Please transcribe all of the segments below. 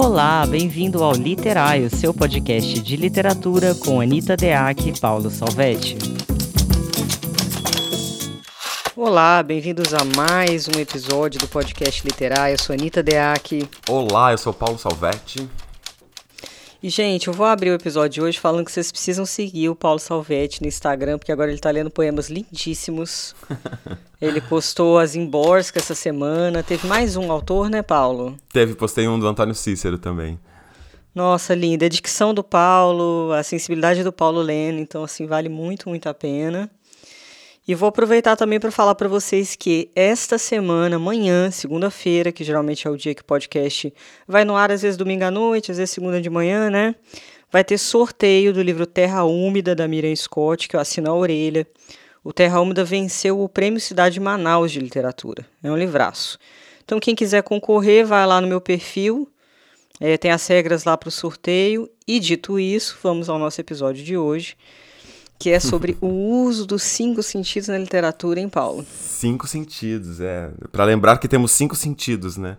Olá, bem-vindo ao Literário, seu podcast de literatura com Anita Deac e Paulo Salvetti. Olá, bem-vindos a mais um episódio do podcast Literário. Eu sou Anita Deac. Olá, eu sou Paulo Salvetti. E, gente, eu vou abrir o episódio de hoje falando que vocês precisam seguir o Paulo Salvetti no Instagram, porque agora ele tá lendo poemas lindíssimos. ele postou as Imborska essa semana. Teve mais um autor, né, Paulo? Teve, postei um do Antônio Cícero também. Nossa, linda. A dicção do Paulo, a sensibilidade do Paulo lendo, então, assim, vale muito, muito a pena. E vou aproveitar também para falar para vocês que esta semana, amanhã, segunda-feira, que geralmente é o dia que o podcast vai no ar, às vezes domingo à noite, às vezes segunda de manhã, né? Vai ter sorteio do livro Terra Úmida, da Miriam Scott, que eu assino a orelha. O Terra Úmida venceu o Prêmio Cidade Manaus de Literatura. É um livraço. Então, quem quiser concorrer, vai lá no meu perfil, é, tem as regras lá para o sorteio. E dito isso, vamos ao nosso episódio de hoje que é sobre o uso dos cinco sentidos na literatura, hein, Paulo? Cinco sentidos, é. Para lembrar que temos cinco sentidos, né?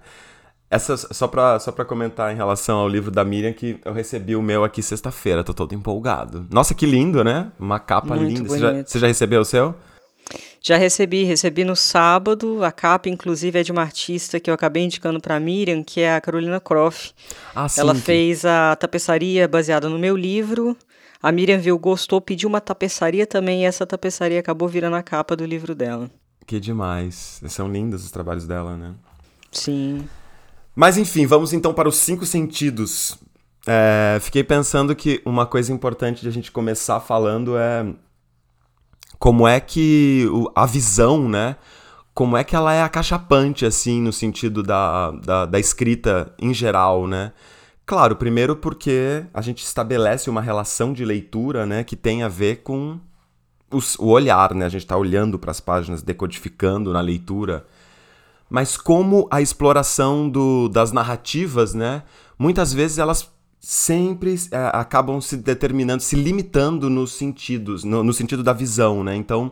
Essa, só para só pra comentar em relação ao livro da Miriam, que eu recebi o meu aqui sexta-feira, tô todo empolgado. Nossa, que lindo, né? Uma capa Muito linda. Você já, você já recebeu o seu? Já recebi, recebi no sábado. A capa, inclusive, é de uma artista que eu acabei indicando para Miriam, que é a Carolina Croft. Ah, sim, Ela fez a tapeçaria baseada no meu livro. A Miriam viu, gostou, pediu uma tapeçaria também, e essa tapeçaria acabou virando a capa do livro dela. Que demais. São lindos os trabalhos dela, né? Sim. Mas enfim, vamos então para os cinco sentidos. É, fiquei pensando que uma coisa importante de a gente começar falando é como é que a visão, né? Como é que ela é acachapante, assim, no sentido da, da, da escrita em geral, né? Claro, primeiro porque a gente estabelece uma relação de leitura, né, que tem a ver com os, o olhar, né? A gente está olhando para as páginas, decodificando na leitura. Mas como a exploração do, das narrativas, né? Muitas vezes elas sempre é, acabam se determinando, se limitando nos sentidos, no, no sentido da visão, né? Então,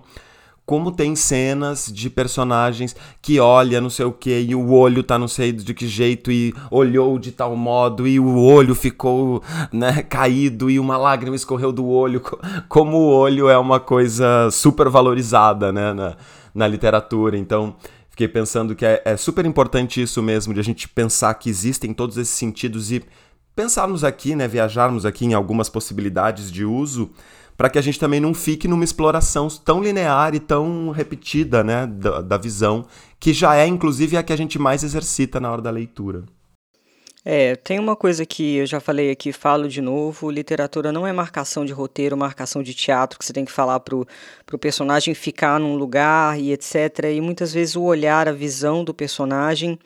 como tem cenas de personagens que olha não sei o que e o olho tá não sei de que jeito e olhou de tal modo e o olho ficou né, caído e uma lágrima escorreu do olho. Como o olho é uma coisa super valorizada né, na, na literatura. Então fiquei pensando que é, é super importante isso mesmo de a gente pensar que existem todos esses sentidos e pensarmos aqui né viajarmos aqui em algumas possibilidades de uso para que a gente também não fique numa exploração tão linear e tão repetida né, da, da visão, que já é inclusive a que a gente mais exercita na hora da leitura. É, tem uma coisa que eu já falei aqui, falo de novo, literatura não é marcação de roteiro, marcação de teatro, que você tem que falar pro, pro personagem ficar num lugar e etc. E muitas vezes o olhar, a visão do personagem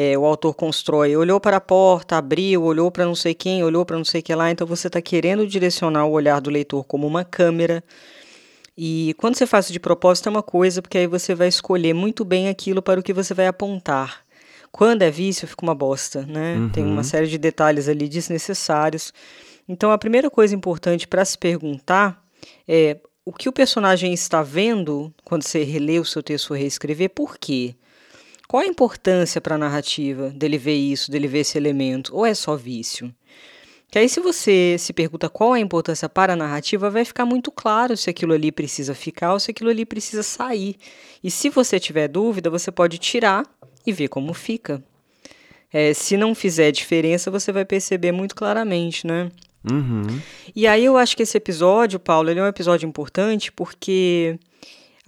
é, o autor constrói, olhou para a porta, abriu, olhou para não sei quem, olhou para não sei que lá, então você está querendo direcionar o olhar do leitor como uma câmera. E quando você faz de propósito é uma coisa, porque aí você vai escolher muito bem aquilo para o que você vai apontar. Quando é vício, fica uma bosta, né? Uhum. Tem uma série de detalhes ali desnecessários. Então, a primeira coisa importante para se perguntar é o que o personagem está vendo quando você relê o seu texto ou reescrever, por quê? Qual a importância para a narrativa dele ver isso, dele ver esse elemento? Ou é só vício? Que aí, se você se pergunta qual a importância para a narrativa, vai ficar muito claro se aquilo ali precisa ficar ou se aquilo ali precisa sair. E se você tiver dúvida, você pode tirar e ver como fica. É, se não fizer diferença, você vai perceber muito claramente, né? Uhum. E aí eu acho que esse episódio, Paulo, ele é um episódio importante porque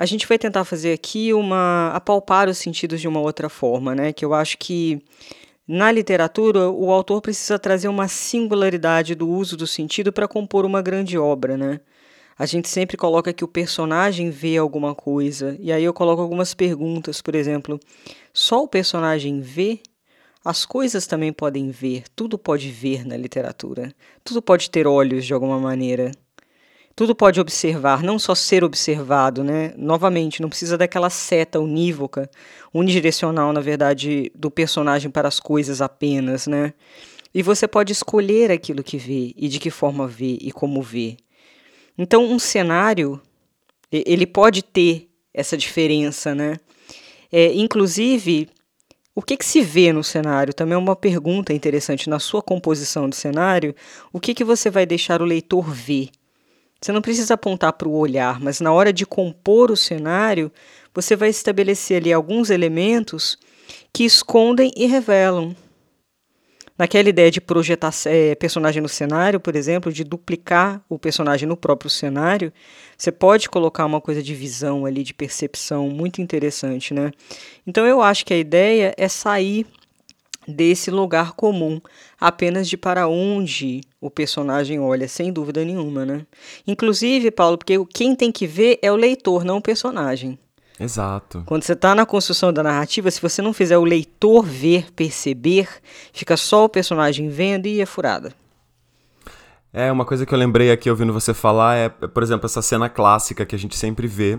a gente vai tentar fazer aqui uma apalpar os sentidos de uma outra forma, né? Que eu acho que na literatura o autor precisa trazer uma singularidade do uso do sentido para compor uma grande obra, né? A gente sempre coloca que o personagem vê alguma coisa, e aí eu coloco algumas perguntas, por exemplo, só o personagem vê? As coisas também podem ver, tudo pode ver na literatura, tudo pode ter olhos de alguma maneira tudo pode observar, não só ser observado, né? Novamente, não precisa daquela seta unívoca, unidirecional, na verdade, do personagem para as coisas apenas, né? E você pode escolher aquilo que vê e de que forma vê e como vê. Então, um cenário, ele pode ter essa diferença, né? É, inclusive, o que, que se vê no cenário? Também é uma pergunta interessante. Na sua composição de cenário, o que, que você vai deixar o leitor ver? Você não precisa apontar para o olhar, mas na hora de compor o cenário, você vai estabelecer ali alguns elementos que escondem e revelam. Naquela ideia de projetar é, personagem no cenário, por exemplo, de duplicar o personagem no próprio cenário, você pode colocar uma coisa de visão ali, de percepção muito interessante, né? Então eu acho que a ideia é sair desse lugar comum, apenas de para onde o personagem olha, sem dúvida nenhuma, né? Inclusive, Paulo, porque quem tem que ver é o leitor, não o personagem. Exato. Quando você está na construção da narrativa, se você não fizer o leitor ver, perceber, fica só o personagem vendo e é furada. É, uma coisa que eu lembrei aqui ouvindo você falar é, por exemplo, essa cena clássica que a gente sempre vê,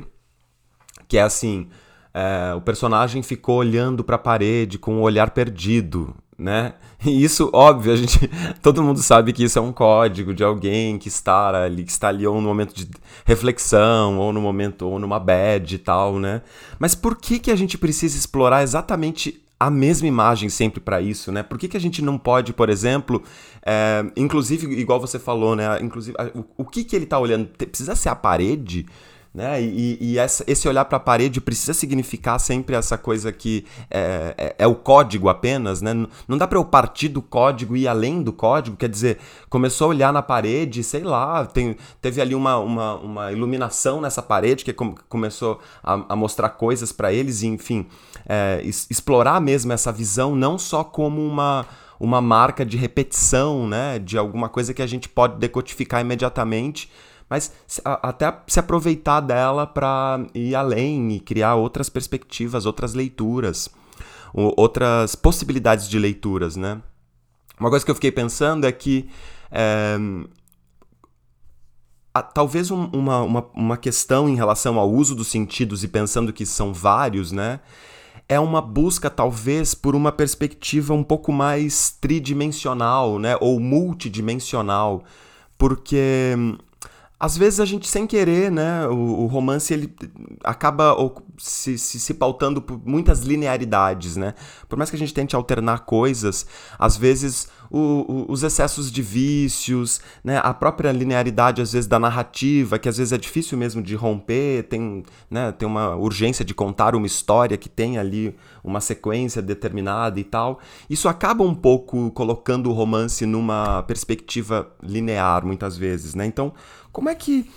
que é assim, é, o personagem ficou olhando para a parede com o um olhar perdido né? E isso, óbvio, a gente, todo mundo sabe que isso é um código de alguém que está ali, que está ali ou no momento de reflexão, ou no momento, ou numa bad e tal, né? Mas por que que a gente precisa explorar exatamente a mesma imagem sempre para isso, né? Por que, que a gente não pode, por exemplo, é, inclusive, igual você falou, né? Inclusive, o, o que que ele está olhando? Precisa ser a parede? Né? E, e essa, esse olhar para a parede precisa significar sempre essa coisa que é, é, é o código apenas, né? Não dá para eu partir do código e ir além do código, quer dizer, começou a olhar na parede, sei lá, tem, teve ali uma, uma, uma iluminação nessa parede que com, começou a, a, mostrar coisas para eles, e enfim, é, explorar mesmo essa visão não só como uma uma marca de repetição, né, de alguma coisa que a gente pode decodificar imediatamente, mas até se aproveitar dela para ir além e criar outras perspectivas, outras leituras, outras possibilidades de leituras, né? Uma coisa que eu fiquei pensando é que é, a, talvez um, uma, uma, uma questão em relação ao uso dos sentidos e pensando que são vários, né? É uma busca, talvez, por uma perspectiva um pouco mais tridimensional, né? Ou multidimensional. Porque às vezes a gente sem querer, né, o, o romance ele acaba se, se, se, pautando por muitas linearidades, né? Por mais que a gente tente alternar coisas, às vezes o, o, os excessos de vícios, né, a própria linearidade às vezes da narrativa, que às vezes é difícil mesmo de romper, tem, né, tem uma urgência de contar uma história que tem ali uma sequência determinada e tal. Isso acaba um pouco colocando o romance numa perspectiva linear muitas vezes, né? Então, como é que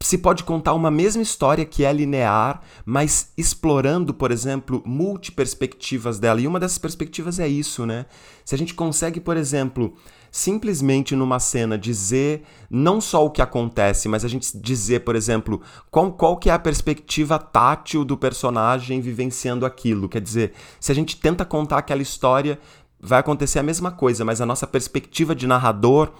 se pode contar uma mesma história que é linear, mas explorando, por exemplo, multiperspectivas dela. E uma dessas perspectivas é isso, né? Se a gente consegue, por exemplo, simplesmente numa cena dizer não só o que acontece, mas a gente dizer, por exemplo, qual, qual que é a perspectiva tátil do personagem vivenciando aquilo. Quer dizer, se a gente tenta contar aquela história, vai acontecer a mesma coisa, mas a nossa perspectiva de narrador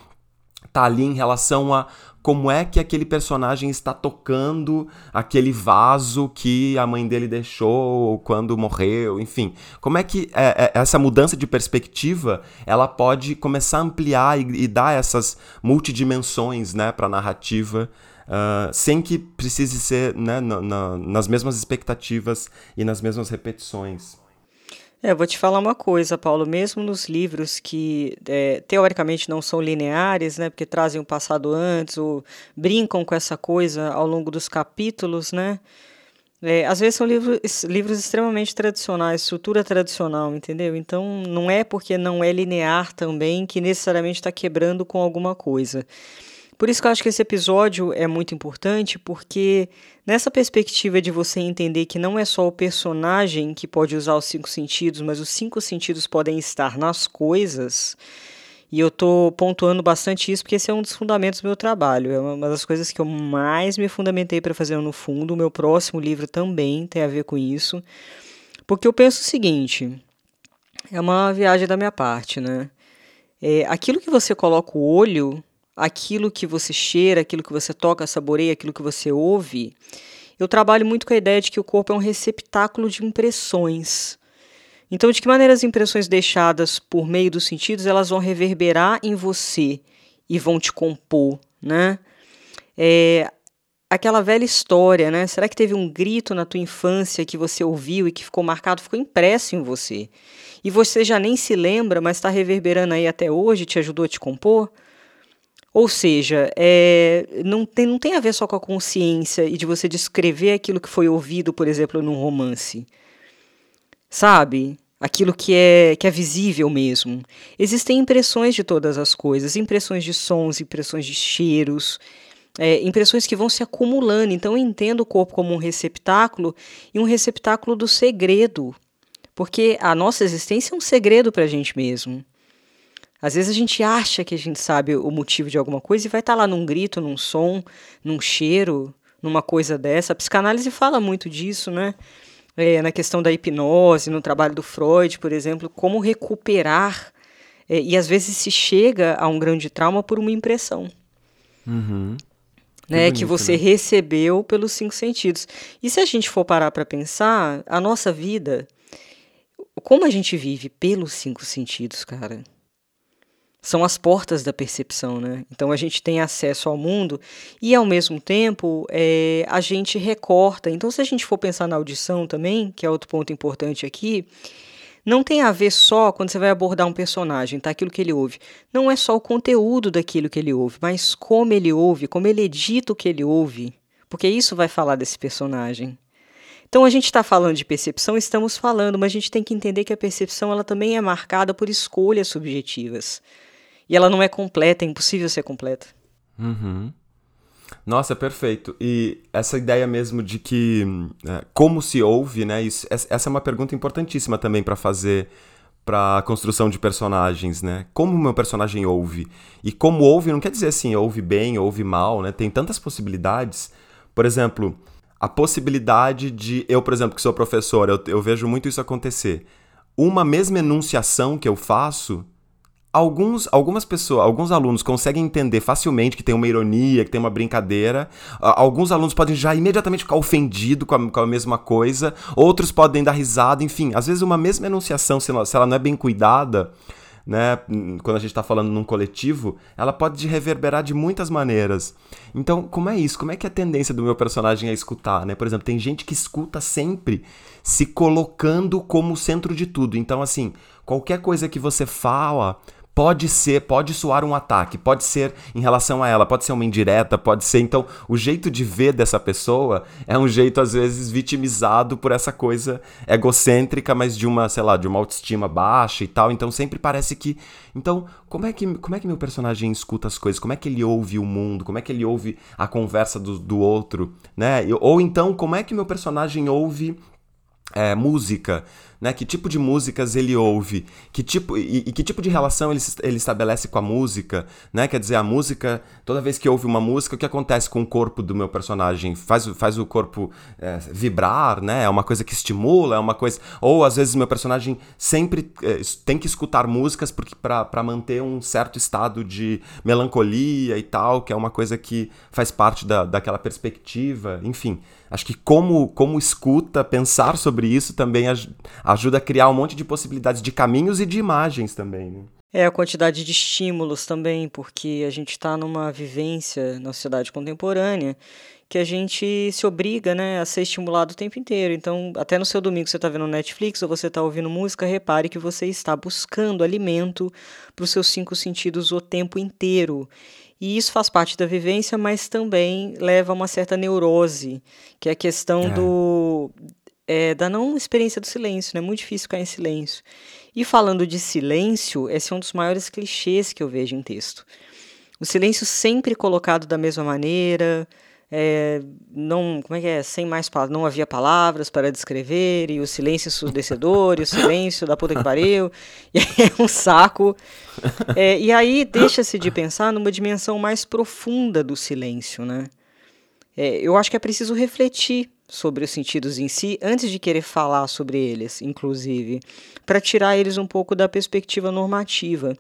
tá ali em relação a como é que aquele personagem está tocando aquele vaso que a mãe dele deixou quando morreu, enfim. Como é que é, é, essa mudança de perspectiva ela pode começar a ampliar e, e dar essas multidimensões né, para a narrativa. Uh, sem que precise ser né, na, na, nas mesmas expectativas e nas mesmas repetições. É, vou te falar uma coisa, Paulo. Mesmo nos livros que é, teoricamente não são lineares, né, porque trazem o passado antes, ou brincam com essa coisa ao longo dos capítulos, né? É, às vezes são livros, livros extremamente tradicionais, estrutura tradicional, entendeu? Então não é porque não é linear também que necessariamente está quebrando com alguma coisa. Por isso que eu acho que esse episódio é muito importante, porque nessa perspectiva de você entender que não é só o personagem que pode usar os cinco sentidos, mas os cinco sentidos podem estar nas coisas. E eu estou pontuando bastante isso porque esse é um dos fundamentos do meu trabalho. É uma das coisas que eu mais me fundamentei para fazer no fundo. O meu próximo livro também tem a ver com isso. Porque eu penso o seguinte: é uma viagem da minha parte, né? É, aquilo que você coloca o olho aquilo que você cheira, aquilo que você toca, saboreia, aquilo que você ouve, eu trabalho muito com a ideia de que o corpo é um receptáculo de impressões. Então, de que maneira as impressões deixadas por meio dos sentidos elas vão reverberar em você e vão te compor, né? É, aquela velha história, né? Será que teve um grito na tua infância que você ouviu e que ficou marcado, ficou impresso em você? E você já nem se lembra, mas está reverberando aí até hoje, te ajudou a te compor? Ou seja, é, não, tem, não tem a ver só com a consciência e de você descrever aquilo que foi ouvido, por exemplo, num romance. Sabe? aquilo que é, que é visível mesmo. Existem impressões de todas as coisas, impressões de sons, impressões de cheiros, é, impressões que vão se acumulando. Então eu entendo o corpo como um receptáculo e um receptáculo do segredo, porque a nossa existência é um segredo para a gente mesmo. Às vezes a gente acha que a gente sabe o motivo de alguma coisa e vai estar tá lá num grito, num som, num cheiro, numa coisa dessa. A psicanálise fala muito disso, né? é, na questão da hipnose, no trabalho do Freud, por exemplo, como recuperar. É, e às vezes se chega a um grande trauma por uma impressão. Uhum. Né, que, bonito, que você né? recebeu pelos cinco sentidos. E se a gente for parar para pensar, a nossa vida, como a gente vive pelos cinco sentidos, cara? São as portas da percepção, né? Então a gente tem acesso ao mundo e ao mesmo tempo é, a gente recorta. Então se a gente for pensar na audição também, que é outro ponto importante aqui, não tem a ver só quando você vai abordar um personagem, tá? Aquilo que ele ouve. Não é só o conteúdo daquilo que ele ouve, mas como ele ouve, como ele edita o que ele ouve, porque isso vai falar desse personagem. Então a gente está falando de percepção, estamos falando, mas a gente tem que entender que a percepção ela também é marcada por escolhas subjetivas. E ela não é completa, é impossível ser completa. Uhum. Nossa, perfeito. E essa ideia mesmo de que é, como se ouve, né? Isso, essa é uma pergunta importantíssima também para fazer para a construção de personagens, né? Como o meu personagem ouve? E como ouve não quer dizer assim, ouve bem, ouve mal, né? Tem tantas possibilidades. Por exemplo, a possibilidade de eu, por exemplo, que sou professor, eu, eu vejo muito isso acontecer. Uma mesma enunciação que eu faço alguns, algumas pessoas, alguns alunos conseguem entender facilmente que tem uma ironia, que tem uma brincadeira. Alguns alunos podem já imediatamente ficar ofendidos com a, com a mesma coisa. Outros podem dar risada. Enfim, às vezes uma mesma enunciação, se ela, se ela não é bem cuidada, né, quando a gente está falando num coletivo, ela pode reverberar de muitas maneiras. Então, como é isso? Como é que é a tendência do meu personagem a escutar, né? Por exemplo, tem gente que escuta sempre se colocando como centro de tudo. Então, assim, qualquer coisa que você fala, pode ser, pode soar um ataque, pode ser em relação a ela, pode ser uma indireta, pode ser. Então, o jeito de ver dessa pessoa é um jeito, às vezes, vitimizado por essa coisa egocêntrica, mas de uma, sei lá, de uma autoestima baixa e tal. Então, sempre parece que. Então, como é que, como é que meu personagem escuta as coisas? Como é que ele ouve o mundo? Como é que ele ouve a conversa do, do outro? Né? Ou então, como é que meu personagem ouve é, música? né? Que tipo de músicas ele ouve, que tipo e, e, que tipo de relação ele, ele estabelece com a música, né? Quer dizer, a música, toda vez que ouve uma música, o que acontece com o corpo do meu personagem? Faz, faz o corpo é, vibrar, né? É uma coisa que estimula, é uma coisa. Ou às vezes meu personagem sempre é, tem que escutar músicas porque para manter um certo estado de melancolia e tal, que é uma coisa que faz parte da, daquela perspectiva, enfim. Acho que como, como escuta, pensar sobre isso também ajuda a criar um monte de possibilidades de caminhos e de imagens também. Né? É a quantidade de estímulos também, porque a gente está numa vivência na sociedade contemporânea que a gente se obriga né, a ser estimulado o tempo inteiro. Então, até no seu domingo você está vendo Netflix ou você está ouvindo música, repare que você está buscando alimento para os seus cinco sentidos o tempo inteiro. E isso faz parte da vivência, mas também leva a uma certa neurose, que é a questão é. do é, da não experiência do silêncio, né? É muito difícil ficar em silêncio. E falando de silêncio, esse é um dos maiores clichês que eu vejo em texto. O silêncio sempre colocado da mesma maneira, é, não, como é que é? Sem mais palavras, não havia palavras para descrever, e o silêncio ensurdecedor, e o silêncio da puta que pariu, e é um saco. É, e aí deixa-se de pensar numa dimensão mais profunda do silêncio, né? É, eu acho que é preciso refletir sobre os sentidos em si antes de querer falar sobre eles, inclusive, para tirar eles um pouco da perspectiva normativa.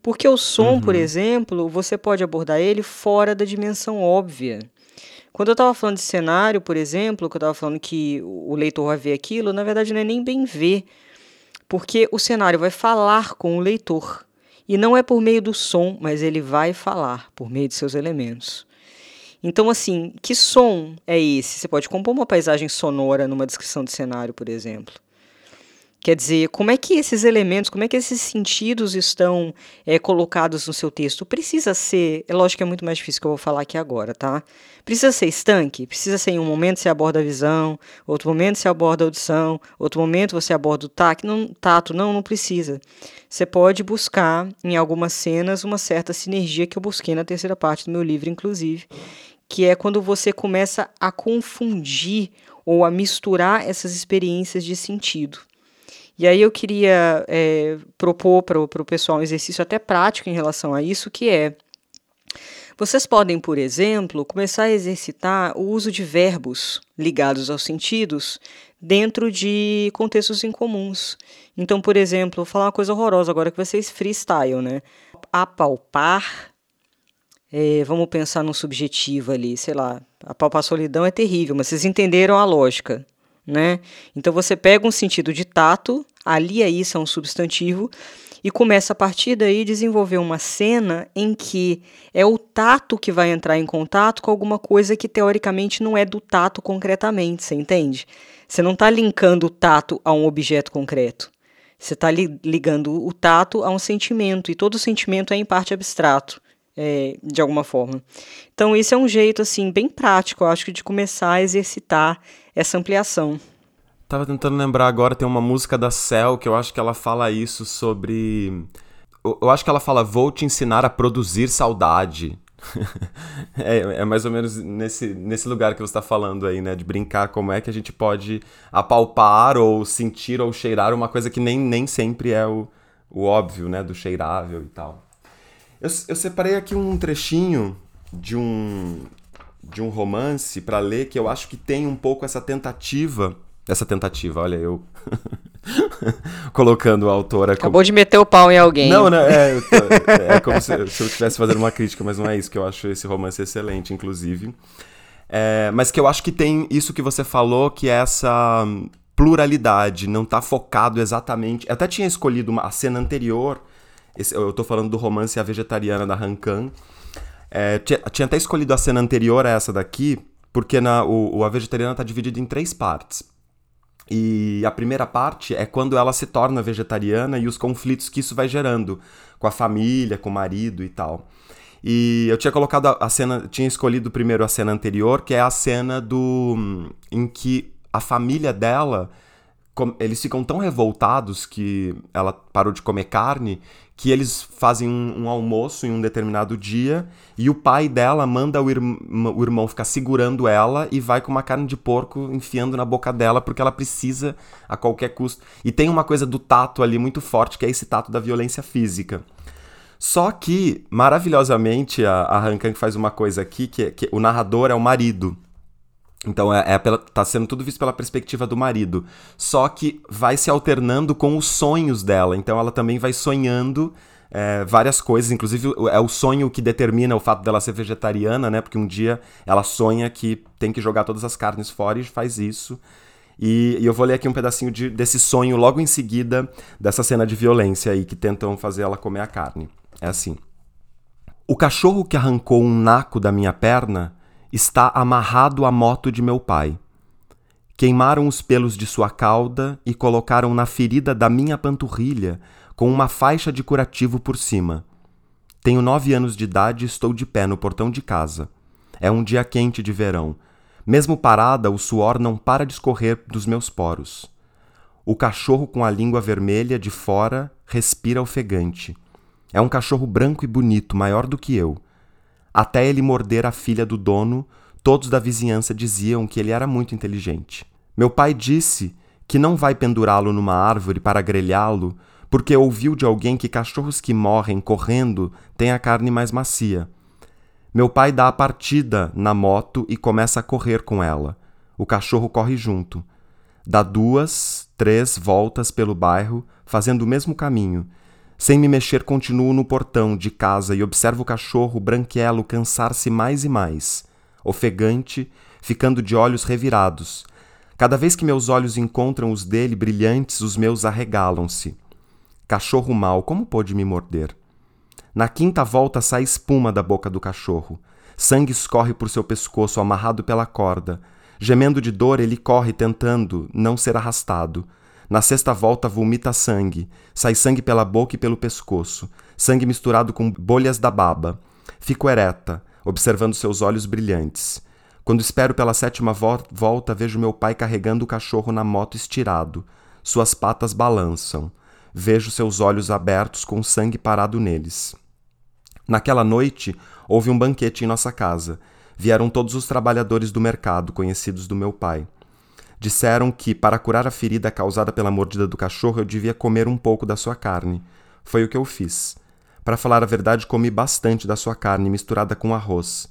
Porque o som, uhum. por exemplo, você pode abordar ele fora da dimensão óbvia. Quando eu estava falando de cenário, por exemplo, que eu estava falando que o leitor vai ver aquilo, na verdade não é nem bem ver, porque o cenário vai falar com o leitor. E não é por meio do som, mas ele vai falar por meio de seus elementos. Então, assim, que som é esse? Você pode compor uma paisagem sonora numa descrição de cenário, por exemplo. Quer dizer, como é que esses elementos, como é que esses sentidos estão é, colocados no seu texto? Precisa ser, é lógico que é muito mais difícil que eu vou falar aqui agora, tá? Precisa ser estanque? Precisa ser em um momento você aborda a visão, outro momento você aborda a audição, outro momento você aborda o tato, não, tato, não, não precisa. Você pode buscar em algumas cenas uma certa sinergia que eu busquei na terceira parte do meu livro, inclusive, que é quando você começa a confundir ou a misturar essas experiências de sentido. E aí eu queria é, propor para o pessoal um exercício até prático em relação a isso, que é vocês podem, por exemplo, começar a exercitar o uso de verbos ligados aos sentidos dentro de contextos incomuns. Então, por exemplo, vou falar uma coisa horrorosa agora que ser freestyle, né? Apalpar. É, vamos pensar num subjetivo ali, sei lá. Apalpar solidão é terrível, mas vocês entenderam a lógica, né? Então você pega um sentido de tato, alia isso a um substantivo e começa a partir daí desenvolver uma cena em que é o tato que vai entrar em contato com alguma coisa que teoricamente não é do tato concretamente, você entende? Você não está linkando o tato a um objeto concreto. Você está li ligando o tato a um sentimento, e todo sentimento é em parte abstrato, é, de alguma forma. Então, esse é um jeito, assim, bem prático, eu acho, de começar a exercitar essa ampliação. Tava tentando lembrar agora, tem uma música da Cell que eu acho que ela fala isso sobre. Eu acho que ela fala: Vou te ensinar a produzir saudade. é, é, mais ou menos nesse, nesse lugar que você está falando aí, né? De brincar como é que a gente pode apalpar ou sentir ou cheirar uma coisa que nem, nem sempre é o, o óbvio, né? Do cheirável e tal. Eu, eu separei aqui um trechinho de um, de um romance para ler que eu acho que tem um pouco essa tentativa. Essa tentativa, olha, eu colocando a autora. Acabou como... de meter o pau em alguém. Não, não, é, tô, é como se, se eu estivesse fazendo uma crítica, mas não é isso que eu acho esse romance excelente, inclusive. É, mas que eu acho que tem isso que você falou, que é essa pluralidade, não tá focado exatamente. Eu até tinha escolhido uma, a cena anterior, esse, eu tô falando do romance A Vegetariana da Han Kang, é, tinha, tinha, até escolhido a cena anterior a essa daqui, porque na, o, o A Vegetariana está dividido em três partes. E a primeira parte é quando ela se torna vegetariana e os conflitos que isso vai gerando com a família, com o marido e tal. E eu tinha colocado a cena, tinha escolhido primeiro a cena anterior, que é a cena do em que a família dela eles ficam tão revoltados que ela parou de comer carne que eles fazem um, um, almoço em um determinado dia e o pai dela manda o, irm o, irmão ficar segurando ela e vai com uma carne de porco enfiando na boca dela porque ela precisa a qualquer custo. E tem uma coisa do tato ali muito forte que é esse tato da violência física. Só que, maravilhosamente, a, a Han Kang faz uma coisa aqui que, que o narrador é o marido. Então é, é pela, tá sendo tudo visto pela perspectiva do marido. Só que vai se alternando com os sonhos dela. Então ela também vai sonhando é, várias coisas. Inclusive é o sonho que determina o fato dela ser vegetariana, né? Porque um dia ela sonha que tem que jogar todas as carnes fora e faz isso. E, e eu vou ler aqui um pedacinho de, desse sonho logo em seguida dessa cena de violência aí que tentam fazer ela comer a carne. É assim. O cachorro que arrancou um naco da minha perna está amarrado à moto de meu pai. Queimaram os pelos de sua cauda e colocaram na ferida da minha panturrilha com uma faixa de curativo por cima. Tenho nove anos de idade e estou de pé no portão de casa. É um dia quente de verão. Mesmo parada, o suor não para de escorrer dos meus poros. O cachorro com a língua vermelha de fora respira ofegante. É um cachorro branco e bonito, maior do que eu. Até ele morder a filha do dono, todos da vizinhança diziam que ele era muito inteligente. Meu pai disse que não vai pendurá-lo numa árvore para grelhá-lo, porque ouviu de alguém que cachorros que morrem correndo têm a carne mais macia. Meu pai dá a partida na moto e começa a correr com ela. O cachorro corre junto. Dá duas, três voltas pelo bairro, fazendo o mesmo caminho, sem me mexer, continuo no portão de casa e observo o cachorro branquelo cansar-se mais e mais, ofegante, ficando de olhos revirados. Cada vez que meus olhos encontram os dele brilhantes, os meus arregalam-se. Cachorro mau, como pôde me morder? Na quinta volta sai espuma da boca do cachorro. Sangue escorre por seu pescoço, amarrado pela corda. Gemendo de dor, ele corre tentando não ser arrastado. Na sexta volta, vomita sangue. Sai sangue pela boca e pelo pescoço. Sangue misturado com bolhas da baba. Fico ereta, observando seus olhos brilhantes. Quando espero pela sétima vo volta, vejo meu pai carregando o cachorro na moto estirado. Suas patas balançam. Vejo seus olhos abertos com sangue parado neles. Naquela noite, houve um banquete em nossa casa. Vieram todos os trabalhadores do mercado, conhecidos do meu pai. Disseram que, para curar a ferida causada pela mordida do cachorro, eu devia comer um pouco da sua carne. Foi o que eu fiz. Para falar a verdade, comi bastante da sua carne misturada com arroz.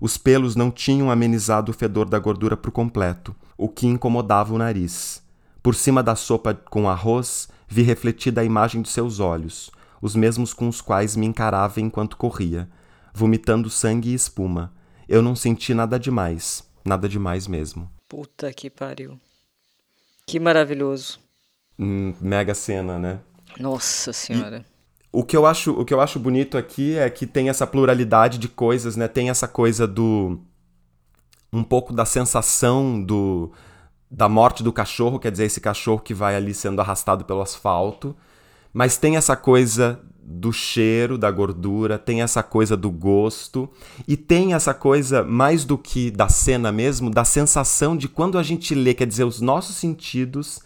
Os pelos não tinham amenizado o fedor da gordura por completo, o que incomodava o nariz. Por cima da sopa com arroz, vi refletida a imagem de seus olhos, os mesmos com os quais me encarava enquanto corria, vomitando sangue e espuma. Eu não senti nada demais, nada demais mesmo. Puta que pariu. Que maravilhoso. Hum, mega cena, né? Nossa senhora. E o que eu acho, o que eu acho bonito aqui é que tem essa pluralidade de coisas, né? Tem essa coisa do um pouco da sensação do da morte do cachorro, quer dizer, esse cachorro que vai ali sendo arrastado pelo asfalto, mas tem essa coisa do cheiro, da gordura, tem essa coisa do gosto e tem essa coisa mais do que da cena mesmo, da sensação de quando a gente lê, quer dizer, os nossos sentidos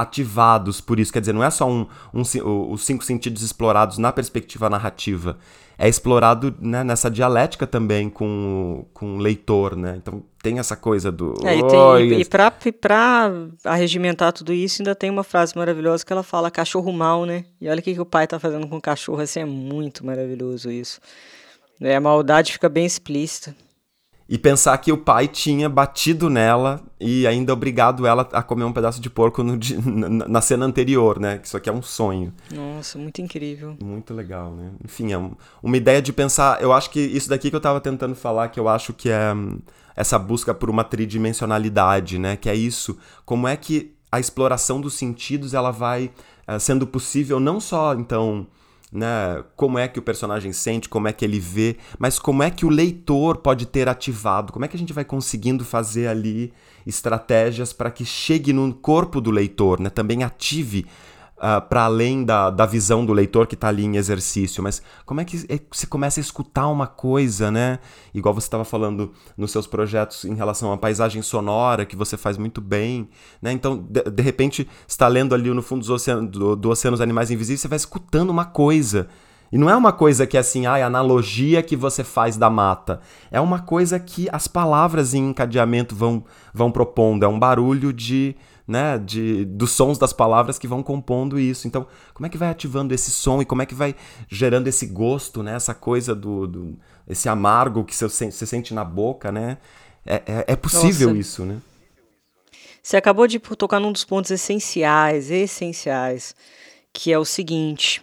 ativados por isso. Quer dizer, não é só um, um, os cinco sentidos explorados na perspectiva narrativa. É explorado né, nessa dialética também com, com o leitor, né? Então tem essa coisa do... É, e, tem, e, pra, pra arregimentar tudo isso, ainda tem uma frase maravilhosa que ela fala cachorro mal, né? E olha o que, que o pai tá fazendo com o cachorro, assim, é muito maravilhoso isso. É, a maldade fica bem explícita. E pensar que o pai tinha batido nela e ainda obrigado ela a comer um pedaço de porco no, na, na, cena anterior, né? Que isso aqui é um sonho. Nossa, muito incrível. Muito legal, né? Enfim, é um, uma ideia de pensar. Eu acho que isso daqui que eu tava tentando falar, que eu acho que é hum, essa busca por uma tridimensionalidade, né? Que é isso. Como é que a exploração dos sentidos ela vai uh, sendo possível não só, então né? Como é que o personagem sente, como é que ele vê, mas como é que o leitor pode ter ativado, como é que a gente vai conseguindo fazer ali estratégias para que chegue no corpo do leitor, né? Também ative uh, ah, para além da, da visão do leitor que está ali em exercício, mas como é que é, você começa a escutar uma coisa, né? Igual você estava falando nos seus projetos em relação à paisagem sonora, que você faz muito bem, né? Então, de, de repente, está lendo ali no fundo do oceano, do, do oceano os animais invisíveis, você vai escutando uma coisa. E não é uma coisa que é assim, ah, analogia que você faz da mata. É uma coisa que as palavras em encadeamento vão, vão propondo. É um barulho de, né, de, dos sons das palavras que vão compondo isso. Então, como é que vai ativando esse som e como é que vai gerando esse gosto, né, essa coisa do, do esse amargo que você, sente na boca, né? É, é, é possível Nossa. isso, né? Você acabou de tocar num dos pontos essenciais, essenciais, que é o seguinte: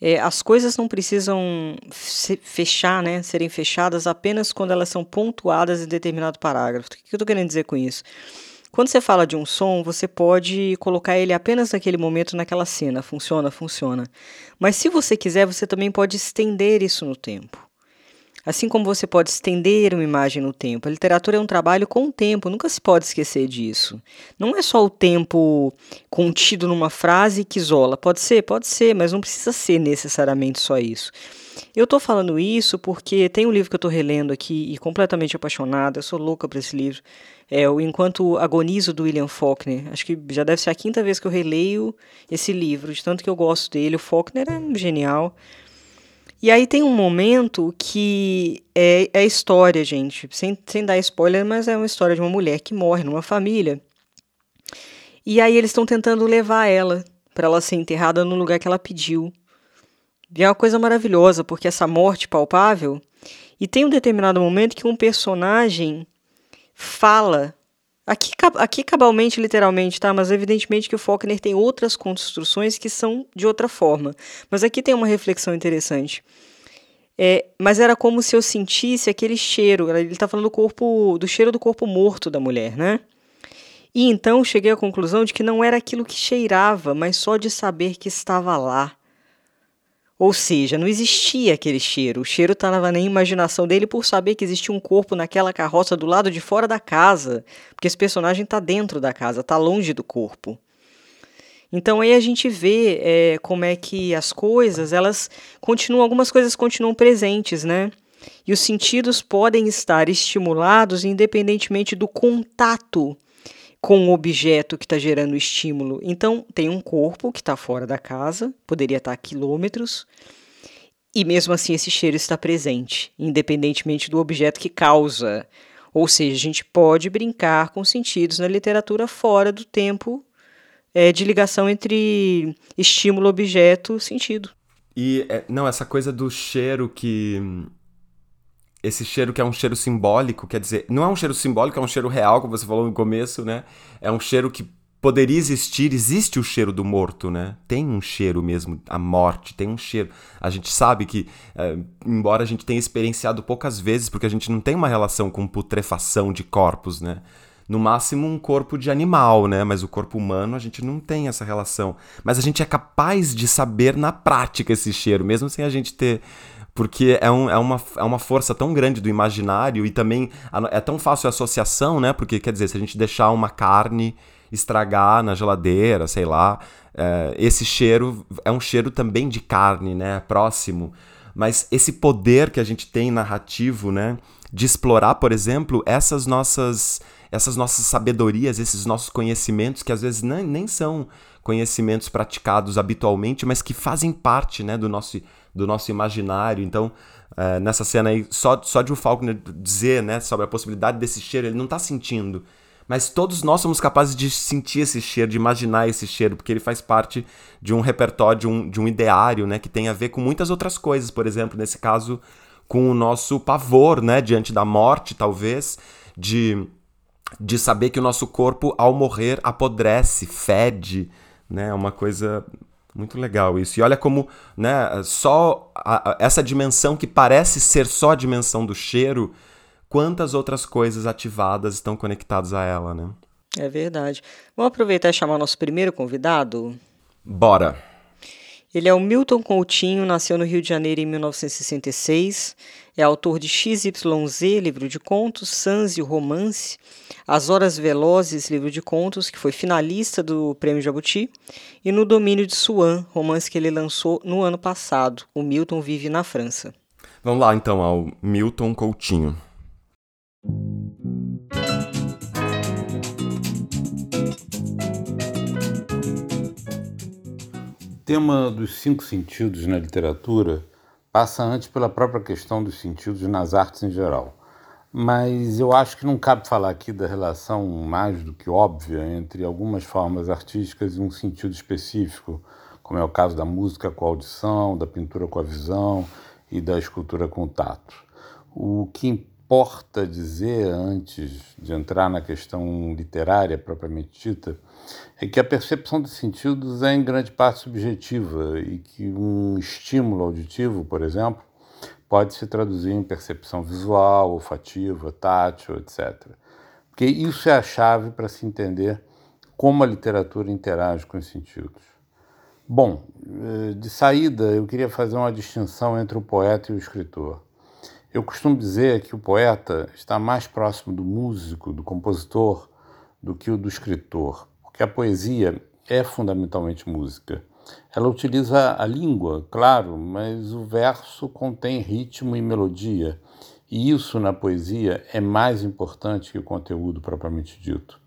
é, as coisas não precisam fechar, né, serem fechadas apenas quando elas são pontuadas em determinado parágrafo. O que eu estou querendo dizer com isso? Quando você fala de um som, você pode colocar ele apenas naquele momento, naquela cena. Funciona? Funciona. Mas se você quiser, você também pode estender isso no tempo. Assim como você pode estender uma imagem no tempo. A literatura é um trabalho com o tempo, nunca se pode esquecer disso. Não é só o tempo contido numa frase que isola. Pode ser? Pode ser, mas não precisa ser necessariamente só isso. Eu estou falando isso porque tem um livro que eu estou relendo aqui e completamente apaixonada, eu sou louca por esse livro. É o Enquanto Agonizo do William Faulkner. Acho que já deve ser a quinta vez que eu releio esse livro, de tanto que eu gosto dele. O Faulkner é genial. E aí tem um momento que é, é história, gente, sem, sem dar spoiler, mas é uma história de uma mulher que morre numa família. E aí eles estão tentando levar ela para ela ser enterrada no lugar que ela pediu. E é uma coisa maravilhosa, porque essa morte palpável. E tem um determinado momento que um personagem fala Aqui, aqui cabalmente, literalmente, tá? Mas evidentemente que o Faulkner tem outras construções que são de outra forma. Mas aqui tem uma reflexão interessante. É, mas era como se eu sentisse aquele cheiro. Ele está falando do corpo, do cheiro do corpo morto da mulher, né? E então cheguei à conclusão de que não era aquilo que cheirava, mas só de saber que estava lá. Ou seja, não existia aquele cheiro. O cheiro estava na imaginação dele por saber que existia um corpo naquela carroça do lado de fora da casa. Porque esse personagem está dentro da casa, está longe do corpo. Então aí a gente vê é, como é que as coisas, elas continuam, algumas coisas continuam presentes, né? E os sentidos podem estar estimulados independentemente do contato com o objeto que está gerando o estímulo. Então, tem um corpo que está fora da casa, poderia estar tá a quilômetros, e mesmo assim esse cheiro está presente, independentemente do objeto que causa. Ou seja, a gente pode brincar com sentidos na literatura fora do tempo é, de ligação entre estímulo, objeto, sentido. E é, não, essa coisa do cheiro que esse cheiro que é um cheiro simbólico, quer dizer, não é um cheiro simbólico, é um cheiro real, como você falou no começo, né? É um cheiro que poderia existir, existe o cheiro do morto, né? Tem um cheiro mesmo, a morte, tem um cheiro. A gente sabe que, é, embora a gente tenha experienciado poucas vezes, porque a gente não tem uma relação com putrefação de corpos, né? No máximo um corpo de animal, né? Mas o corpo humano a gente não tem essa relação. Mas a gente é capaz de saber na prática esse cheiro, mesmo sem a gente ter porque é, um, é, uma, é uma força tão grande do imaginário e também é tão fácil a associação, né? Porque, quer dizer, se a gente deixar uma carne estragar na geladeira, sei lá, é, esse cheiro é um cheiro também de carne, né? Próximo. Mas esse poder que a gente tem narrativo, né? De explorar, por exemplo, essas nossas essas nossas sabedorias, esses nossos conhecimentos que às vezes nem, nem são conhecimentos praticados habitualmente, mas que fazem parte né, do nosso do nosso imaginário. Então, é, nessa cena aí, só, só de o Faulkner dizer né, sobre a possibilidade desse cheiro, ele não está sentindo. Mas todos nós somos capazes de sentir esse cheiro, de imaginar esse cheiro, porque ele faz parte de um repertório, de um, de um ideário, né, que tem a ver com muitas outras coisas. Por exemplo, nesse caso, com o nosso pavor, né, diante da morte, talvez, de, de saber que o nosso corpo, ao morrer, apodrece, fede, né, é uma coisa muito legal isso. E olha como, né, só a, a, essa dimensão que parece ser só a dimensão do cheiro, quantas outras coisas ativadas estão conectadas a ela, né? É verdade. Vamos aproveitar e chamar nosso primeiro convidado? Bora. Ele é o Milton Coutinho, nasceu no Rio de Janeiro em 1966, é autor de XYZ, livro de contos, Sans e o Romance, As Horas Velozes, livro de contos, que foi finalista do Prêmio Jabuti, e No Domínio de Swan, romance que ele lançou no ano passado. O Milton vive na França. Vamos lá então ao Milton Coutinho. Tema dos cinco sentidos na literatura passa antes pela própria questão dos sentidos nas artes em geral. Mas eu acho que não cabe falar aqui da relação mais do que óbvia entre algumas formas artísticas e um sentido específico, como é o caso da música com a audição, da pintura com a visão e da escultura com o tato. O que importa dizer, antes de entrar na questão literária propriamente dita, é que a percepção de sentidos é em grande parte subjetiva e que um estímulo auditivo, por exemplo, pode se traduzir em percepção visual, olfativa, tátil, etc. Porque isso é a chave para se entender como a literatura interage com os sentidos. Bom, eh, de saída, eu queria fazer uma distinção entre o poeta e o escritor. Eu costumo dizer que o poeta está mais próximo do músico, do compositor, do que o do escritor, que a poesia é fundamentalmente música. Ela utiliza a língua, claro, mas o verso contém ritmo e melodia, e isso na poesia é mais importante que o conteúdo propriamente dito.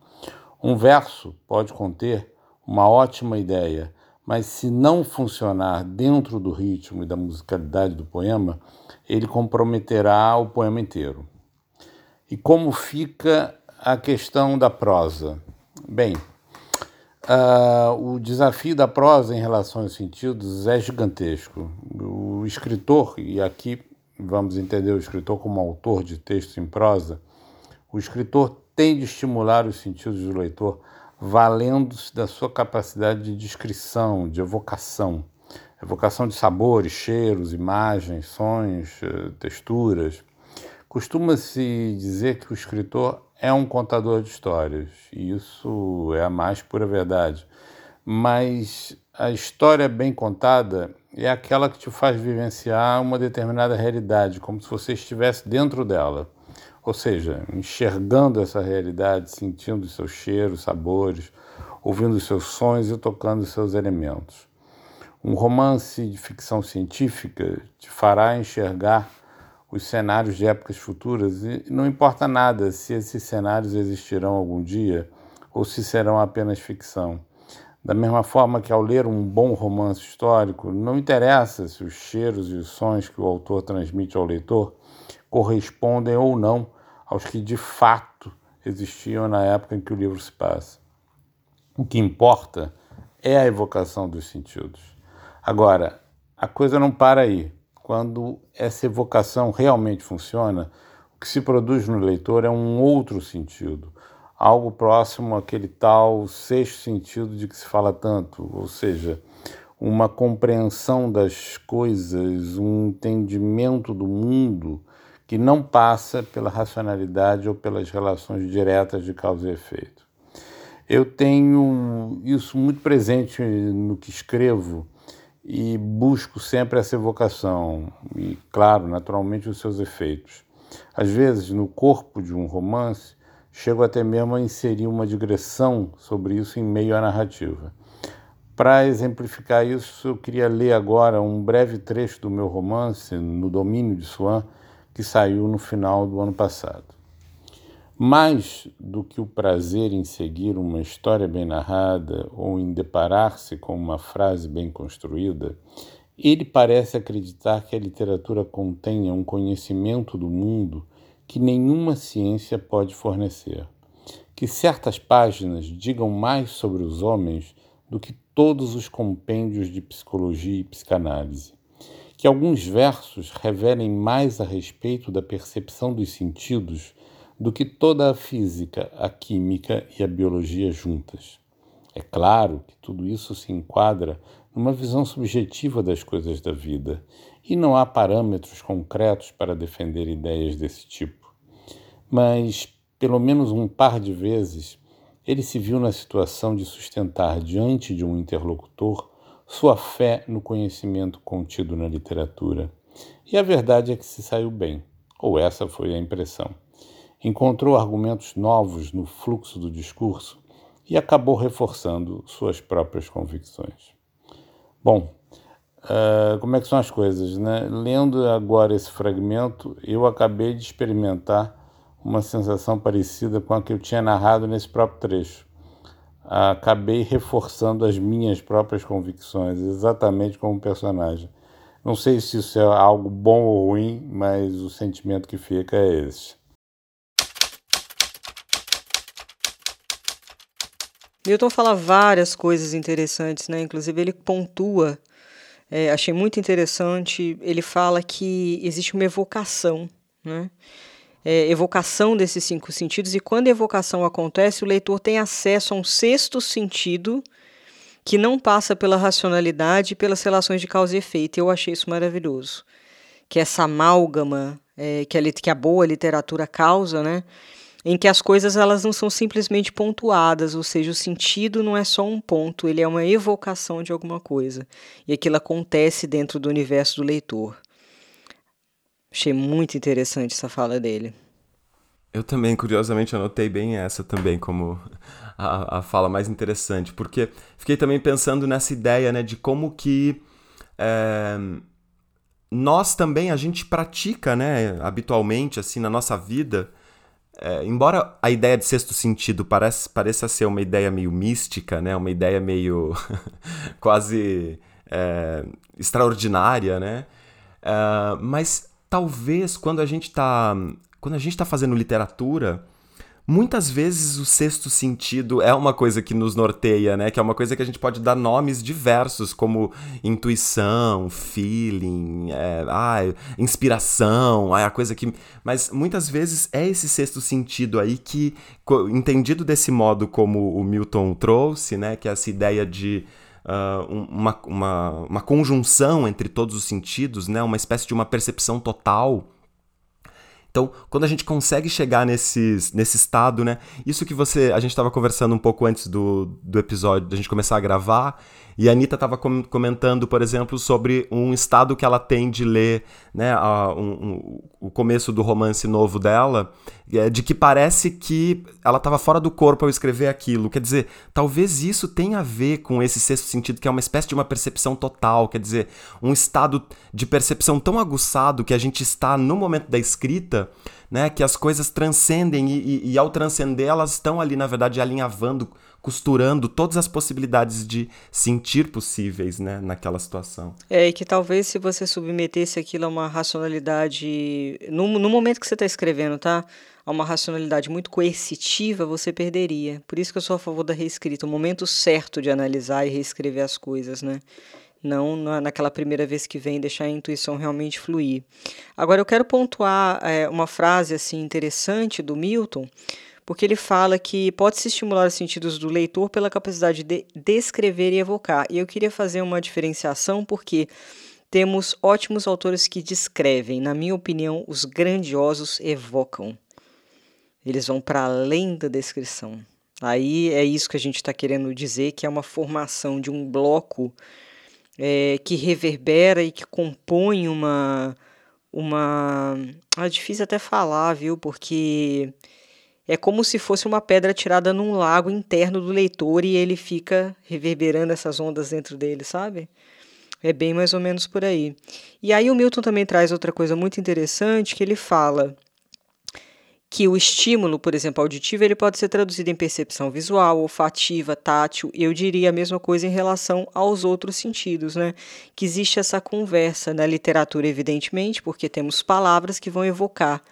Um verso pode conter uma ótima ideia, mas se não funcionar dentro do ritmo e da musicalidade do poema, ele comprometerá o poema inteiro. E como fica a questão da prosa? Bem, Uh, o desafio da prosa em relação aos sentidos é gigantesco. O escritor, e aqui vamos entender o escritor como autor de textos em prosa, o escritor tem de estimular os sentidos do leitor valendo-se da sua capacidade de descrição, de evocação. Evocação de sabores, cheiros, imagens, sons, eh, texturas. Costuma-se dizer que o escritor é um contador de histórias, e isso é a mais pura verdade. mas a história bem contada é aquela que te faz vivenciar uma determinada realidade, como se você estivesse dentro dela. Ou seja, enxergando essa realidade, sentindo os seus cheiros, sabores, ouvindo os seus sons e tocando os seus elementos. Um romance de ficção científica te fará enxergar os cenários de épocas futuras e não importa nada se esses cenários existirão algum dia ou se serão apenas ficção. Da mesma forma que ao ler um bom romance histórico, não interessa se os cheiros e os sons que o autor transmite ao leitor correspondem ou não aos que de fato existiam na época em que o livro se passa. O que importa é a evocação dos sentidos. Agora, a coisa não para aí. Quando essa evocação realmente funciona, o que se produz no leitor é um outro sentido, algo próximo àquele tal sexto sentido de que se fala tanto, ou seja, uma compreensão das coisas, um entendimento do mundo que não passa pela racionalidade ou pelas relações diretas de causa e efeito. Eu tenho isso muito presente no que escrevo e busco sempre essa evocação e, claro, naturalmente, os seus efeitos. Às vezes, no corpo de um romance, chego até mesmo a inserir uma digressão sobre isso em meio à narrativa. Para exemplificar isso, eu queria ler agora um breve trecho do meu romance, No Domínio de Swan, que saiu no final do ano passado. Mais do que o prazer em seguir uma história bem narrada ou em deparar-se com uma frase bem construída, ele parece acreditar que a literatura contenha um conhecimento do mundo que nenhuma ciência pode fornecer. Que certas páginas digam mais sobre os homens do que todos os compêndios de psicologia e psicanálise. Que alguns versos revelem mais a respeito da percepção dos sentidos do que toda a física, a química e a biologia juntas. É claro que tudo isso se enquadra numa visão subjetiva das coisas da vida e não há parâmetros concretos para defender ideias desse tipo. Mas, pelo menos um par de vezes, ele se viu na situação de sustentar diante de um interlocutor sua fé no conhecimento contido na literatura. E a verdade é que se saiu bem, ou essa foi a impressão encontrou argumentos novos no fluxo do discurso e acabou reforçando suas próprias convicções. Bom, uh, como é que são as coisas, né? Lendo agora esse fragmento, eu acabei de experimentar uma sensação parecida com a que eu tinha narrado nesse próprio trecho. Acabei reforçando as minhas próprias convicções, exatamente como personagem. Não sei se isso é algo bom ou ruim, mas o sentimento que fica é esse. Milton fala várias coisas interessantes, né? Inclusive ele pontua, é, achei muito interessante. Ele fala que existe uma evocação, né? É, evocação desses cinco sentidos e quando a evocação acontece, o leitor tem acesso a um sexto sentido que não passa pela racionalidade e pelas relações de causa e efeito. Eu achei isso maravilhoso, que essa amálgama é, que, a, que a boa literatura causa, né? Em que as coisas elas não são simplesmente pontuadas, ou seja, o sentido não é só um ponto, ele é uma evocação de alguma coisa. E aquilo acontece dentro do universo do leitor. Achei muito interessante essa fala dele. Eu também, curiosamente, anotei bem essa também como a, a fala mais interessante, porque fiquei também pensando nessa ideia né, de como que é, nós também, a gente pratica né, habitualmente assim na nossa vida é, embora a ideia de sexto sentido pareça, pareça ser uma ideia meio mística, né? uma ideia meio quase é, extraordinária, né? É, mas talvez quando a gente está quando a gente está fazendo literatura, Muitas vezes o sexto sentido é uma coisa que nos norteia, né? Que é uma coisa que a gente pode dar nomes diversos, como intuição, feeling, é, ah, inspiração, é a coisa que. Mas muitas vezes é esse sexto sentido aí que, entendido desse modo como o Milton trouxe, né? Que é essa ideia de. Uh, uma, uma, uma conjunção entre todos os sentidos, né? uma espécie de uma percepção total Então, quando a gente consegue chegar nesses, nesse estado, né? Isso que você. A gente estava conversando um pouco antes do, do episódio, da gente começar a gravar, e a Anitta estava comentando, por exemplo, sobre um estado que ela tem de ler né, a, um, um, o começo do romance novo dela, é, de que parece que ela estava fora do corpo ao escrever aquilo. Quer dizer, talvez isso tenha a ver com esse sexto sentido, que é uma espécie de uma percepção total, quer dizer, um estado de percepção tão aguçado que a gente está no momento da escrita, né, que as coisas transcendem e, e, e ao transcender elas estão ali, na verdade, alinhavando costurando todas as possibilidades de sentir possíveis né, naquela situação. É, e que talvez se você submetesse aquilo a uma racionalidade. No, no momento que você está escrevendo, tá? A uma racionalidade muito coercitiva, você perderia. Por isso que eu sou a favor da reescrita, o momento certo de analisar e reescrever as coisas, né? Não naquela primeira vez que vem deixar a intuição realmente fluir. Agora eu quero pontuar é, uma frase assim interessante do Milton, porque ele fala que pode-se estimular os sentidos do leitor pela capacidade de descrever e evocar. E eu queria fazer uma diferenciação porque temos ótimos autores que descrevem, na minha opinião, os grandiosos evocam. Eles vão para além da descrição. Aí é isso que a gente está querendo dizer, que é uma formação de um bloco é, que reverbera e que compõe uma. uma. É difícil até falar, viu? Porque é como se fosse uma pedra tirada num lago interno do leitor e ele fica reverberando essas ondas dentro dele, sabe? É bem mais ou menos por aí. E aí o Milton também traz outra coisa muito interessante, que ele fala que o estímulo, por exemplo, auditivo, ele pode ser traduzido em percepção visual, olfativa, tátil, e eu diria a mesma coisa em relação aos outros sentidos, né? Que existe essa conversa na literatura, evidentemente, porque temos palavras que vão evocar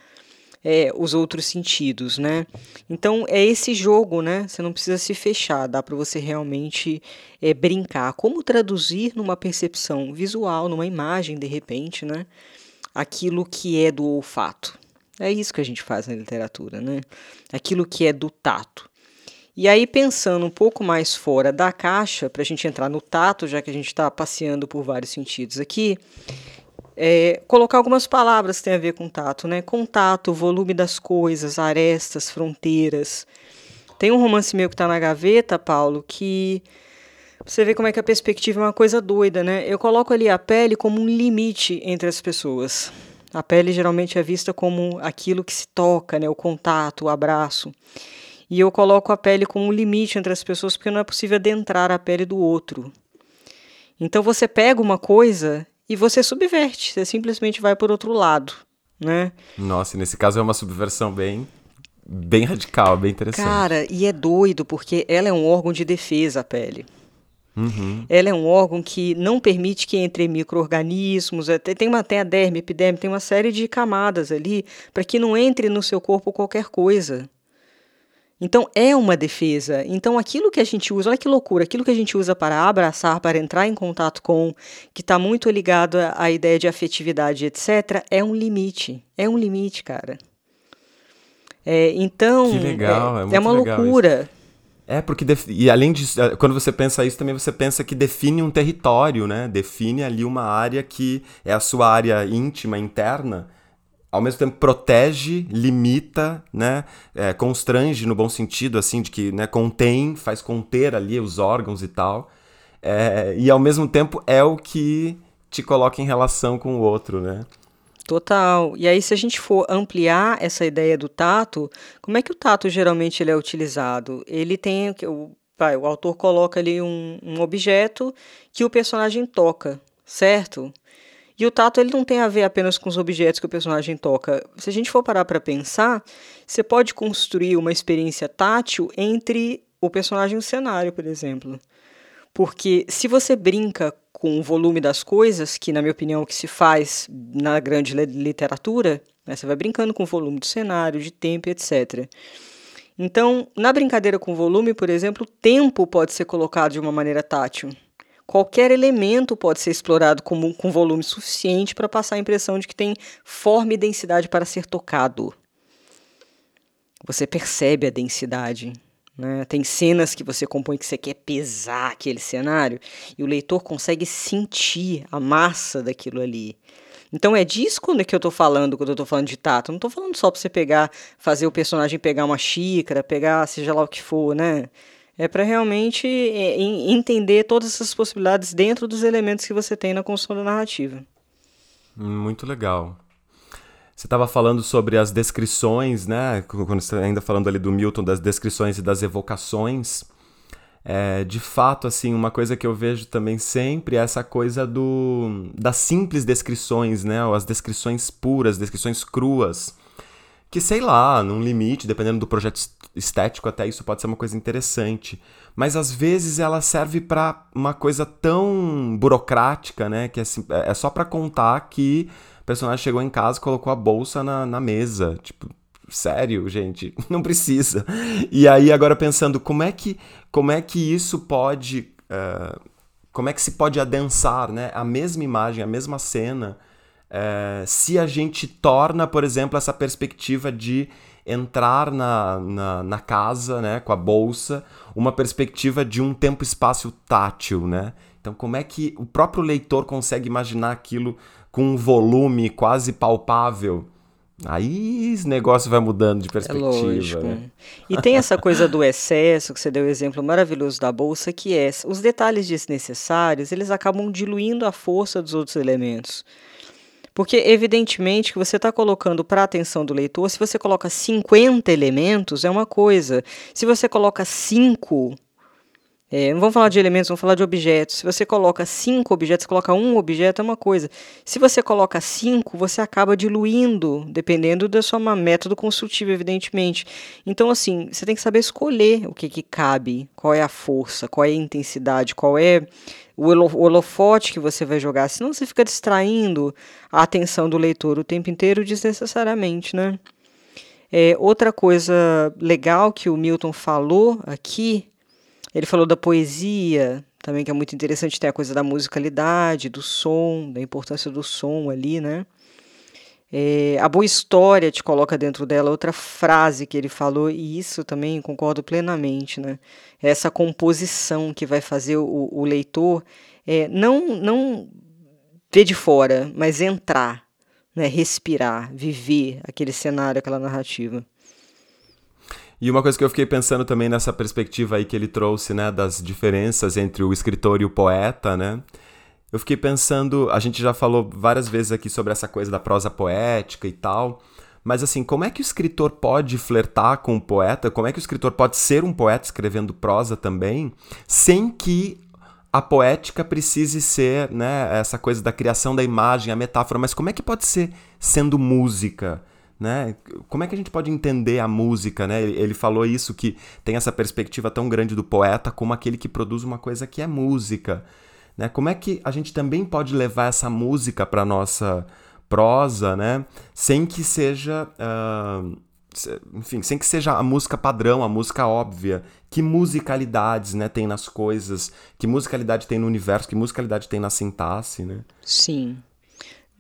é, os outros sentidos, né? Então é esse jogo, né? Você não precisa se fechar, dá para você realmente é, brincar. Como traduzir numa percepção visual, numa imagem, de repente, né? Aquilo que é do olfato. É isso que a gente faz na literatura, né? Aquilo que é do tato. E aí, pensando um pouco mais fora da caixa, para a gente entrar no tato, já que a gente está passeando por vários sentidos aqui, é, colocar algumas palavras que têm a ver com tato, né? Contato, volume das coisas, arestas, fronteiras. Tem um romance meu que está na gaveta, Paulo, que você vê como é que a perspectiva é uma coisa doida, né? Eu coloco ali a pele como um limite entre as pessoas. A pele geralmente é vista como aquilo que se toca, né? O contato, o abraço. E eu coloco a pele como um limite entre as pessoas porque não é possível adentrar a pele do outro. Então você pega uma coisa e você subverte, você simplesmente vai por outro lado, né? Nossa, nesse caso é uma subversão bem bem radical, bem interessante. Cara, e é doido porque ela é um órgão de defesa a pele. Uhum. Ela é um órgão que não permite que entre micro-organismos, é, tem, uma, tem a derme, epiderme, tem uma série de camadas ali para que não entre no seu corpo qualquer coisa. Então é uma defesa. Então aquilo que a gente usa, olha que loucura, aquilo que a gente usa para abraçar, para entrar em contato com, que está muito ligado à ideia de afetividade, etc., é um limite. É um limite, cara. É, então. Que legal, é, é, é uma loucura. Isso. É, porque, e além disso, é, quando você pensa isso, também você pensa que define um território, né? Define ali uma área que é a sua área íntima, interna, ao mesmo tempo protege, limita, né, é, constrange no bom sentido, assim, de que né, contém, faz conter ali os órgãos e tal, é, e ao mesmo tempo é o que te coloca em relação com o outro, né? Total. E aí, se a gente for ampliar essa ideia do tato, como é que o tato geralmente ele é utilizado? Ele tem o, o autor coloca ali um, um objeto que o personagem toca, certo? E o tato ele não tem a ver apenas com os objetos que o personagem toca. Se a gente for parar para pensar, você pode construir uma experiência tátil entre o personagem e o cenário, por exemplo. Porque se você brinca com o volume das coisas, que na minha opinião que se faz na grande literatura, né, você vai brincando com o volume do cenário, de tempo, etc. Então, na brincadeira com volume, por exemplo, o tempo pode ser colocado de uma maneira tátil. Qualquer elemento pode ser explorado com, com volume suficiente para passar a impressão de que tem forma e densidade para ser tocado. Você percebe a densidade. Né? Tem cenas que você compõe que você quer pesar aquele cenário e o leitor consegue sentir a massa daquilo ali. Então é disso que eu estou falando quando eu estou falando de tato. Eu não estou falando só para você pegar, fazer o personagem pegar uma xícara, pegar seja lá o que for, né? É para realmente é, entender todas essas possibilidades dentro dos elementos que você tem na construção da narrativa. Muito legal. Você estava falando sobre as descrições, né? Quando você ainda falando ali do Milton, das descrições e das evocações. É, de fato, assim, uma coisa que eu vejo também sempre é essa coisa do das simples descrições, né? Ou as descrições puras, descrições cruas. Que sei lá, num limite, dependendo do projeto estético, até isso pode ser uma coisa interessante. Mas às vezes ela serve para uma coisa tão burocrática, né? Que é, é só para contar que o personagem chegou em casa e colocou a bolsa na, na mesa. Tipo, sério, gente, não precisa. E aí agora pensando, como é que, como é que isso pode, uh, como é que se pode adensar, né? A mesma imagem, a mesma cena, uh, se a gente torna, por exemplo, essa perspectiva de entrar na, na, na, casa, né, com a bolsa, uma perspectiva de um tempo-espaço tátil, né? Então, como é que o próprio leitor consegue imaginar aquilo com um volume quase palpável? Aí esse negócio vai mudando de é perspectiva. É. Né? E tem essa coisa do excesso, que você deu o exemplo maravilhoso da bolsa, que é os detalhes desnecessários, eles acabam diluindo a força dos outros elementos. Porque, evidentemente, que você está colocando para a atenção do leitor, se você coloca 50 elementos, é uma coisa. Se você coloca 5, é, não vamos falar de elementos, vamos falar de objetos. Se você coloca cinco objetos, coloca um objeto, é uma coisa. Se você coloca cinco, você acaba diluindo, dependendo do seu método construtivo, evidentemente. Então, assim, você tem que saber escolher o que, que cabe, qual é a força, qual é a intensidade, qual é o holofote que você vai jogar. Senão você fica distraindo a atenção do leitor o tempo inteiro desnecessariamente, né? É, outra coisa legal que o Milton falou aqui ele falou da poesia, também que é muito interessante ter a coisa da musicalidade, do som, da importância do som ali, né? É, a boa história te coloca dentro dela outra frase que ele falou, e isso também concordo plenamente, né? Essa composição que vai fazer o, o leitor é, não, não ver de fora, mas entrar, né? respirar, viver aquele cenário, aquela narrativa. E uma coisa que eu fiquei pensando também nessa perspectiva aí que ele trouxe, né, das diferenças entre o escritor e o poeta, né? Eu fiquei pensando, a gente já falou várias vezes aqui sobre essa coisa da prosa poética e tal, mas assim, como é que o escritor pode flertar com o poeta? Como é que o escritor pode ser um poeta escrevendo prosa também, sem que a poética precise ser, né, essa coisa da criação da imagem, a metáfora, mas como é que pode ser sendo música? Né? Como é que a gente pode entender a música, né? Ele falou isso que tem essa perspectiva tão grande do poeta como aquele que produz uma coisa que é música, né? Como é que a gente também pode levar essa música para nossa prosa, né? Sem que seja, uh, enfim, sem que seja a música padrão, a música óbvia. Que musicalidades, né, tem nas coisas? Que musicalidade tem no universo? Que musicalidade tem na sintaxe, né? Sim.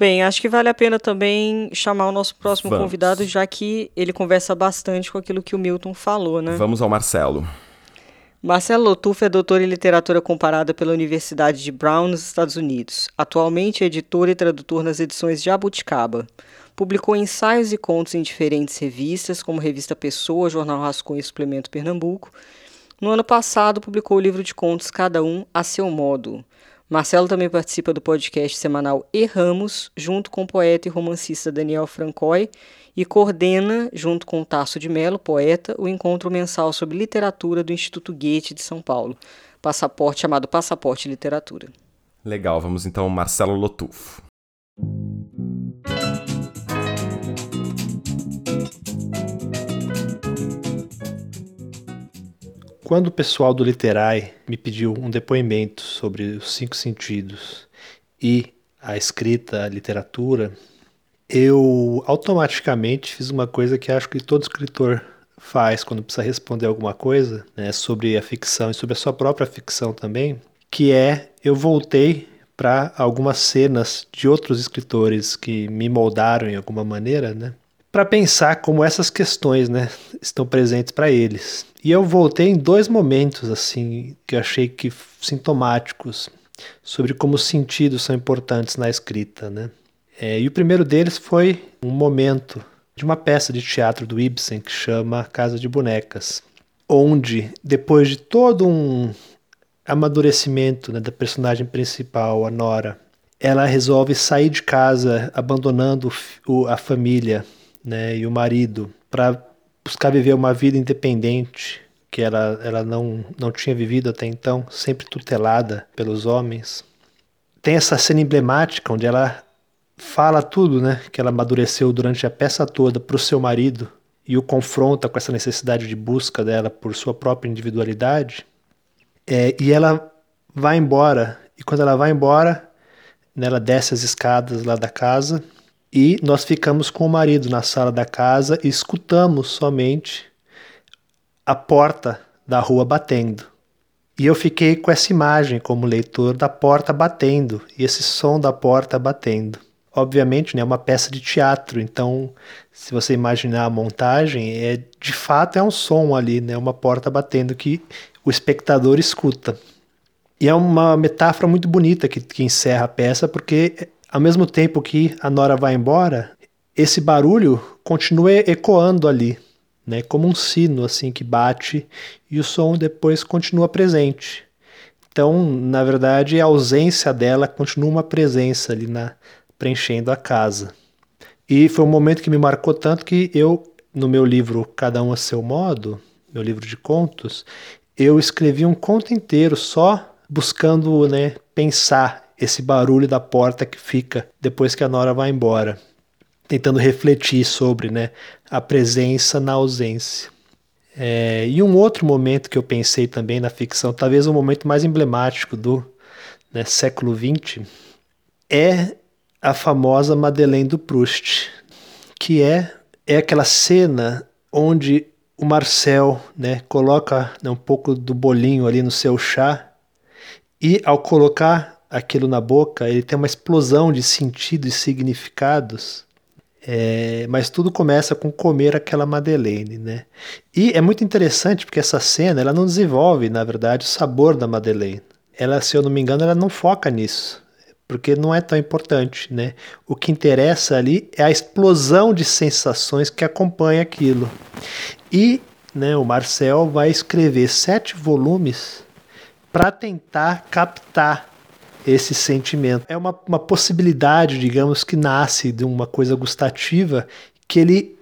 Bem, acho que vale a pena também chamar o nosso próximo Vamos. convidado, já que ele conversa bastante com aquilo que o Milton falou, né? Vamos ao Marcelo. Marcelo Lotufo é doutor em literatura comparada pela Universidade de Brown, nos Estados Unidos. Atualmente é editor e tradutor nas edições de Jabuticaba. Publicou ensaios e contos em diferentes revistas, como Revista Pessoa, Jornal Rascunho e Suplemento Pernambuco. No ano passado, publicou o livro de contos Cada Um a Seu Modo. Marcelo também participa do podcast semanal Erramos, junto com o poeta e romancista Daniel Francoy, e coordena, junto com Tasso de Mello, poeta, o encontro mensal sobre literatura do Instituto Goethe de São Paulo, passaporte chamado Passaporte Literatura. Legal, vamos então Marcelo Lotufo. Quando o pessoal do Literai me pediu um depoimento sobre os cinco sentidos e a escrita, a literatura, eu automaticamente fiz uma coisa que acho que todo escritor faz quando precisa responder alguma coisa né, sobre a ficção e sobre a sua própria ficção também, que é eu voltei para algumas cenas de outros escritores que me moldaram em alguma maneira, né? Para pensar como essas questões né, estão presentes para eles. E eu voltei em dois momentos assim que eu achei que sintomáticos sobre como os sentidos são importantes na escrita. Né? É, e o primeiro deles foi um momento de uma peça de teatro do Ibsen que chama Casa de Bonecas, onde, depois de todo um amadurecimento né, da personagem principal, a Nora, ela resolve sair de casa, abandonando o, a família né, e o marido, para buscar viver uma vida independente que ela, ela não, não tinha vivido até então, sempre tutelada pelos homens. Tem essa cena emblemática onde ela fala tudo né, que ela amadureceu durante a peça toda para o seu marido e o confronta com essa necessidade de busca dela por sua própria individualidade. É, e ela vai embora, e quando ela vai embora, né, ela desce as escadas lá da casa e nós ficamos com o marido na sala da casa e escutamos somente a porta da rua batendo. E eu fiquei com essa imagem como leitor da porta batendo e esse som da porta batendo. Obviamente, né, é uma peça de teatro, então se você imaginar a montagem, é de fato é um som ali, né, uma porta batendo que o espectador escuta. E é uma metáfora muito bonita que, que encerra a peça, porque ao mesmo tempo que a Nora vai embora, esse barulho continua ecoando ali, né, como um sino assim que bate e o som depois continua presente. Então, na verdade, a ausência dela continua uma presença ali na preenchendo a casa. E foi um momento que me marcou tanto que eu no meu livro Cada um a seu modo, meu livro de contos, eu escrevi um conto inteiro só buscando, né, pensar esse barulho da porta que fica depois que a Nora vai embora, tentando refletir sobre né, a presença na ausência. É, e um outro momento que eu pensei também na ficção, talvez o momento mais emblemático do né, século XX, é a famosa Madeleine do Proust, que é, é aquela cena onde o Marcel né, coloca né, um pouco do bolinho ali no seu chá e ao colocar aquilo na boca, ele tem uma explosão de sentido e significados. É, mas tudo começa com comer aquela Madeleine, né? E é muito interessante porque essa cena ela não desenvolve, na verdade, o sabor da Madeleine. Ela, se eu não me engano, ela não foca nisso, porque não é tão importante, né? O que interessa ali é a explosão de sensações que acompanha aquilo. E, né, o Marcel vai escrever sete volumes para tentar captar esse sentimento. É uma, uma possibilidade, digamos, que nasce de uma coisa gustativa que ele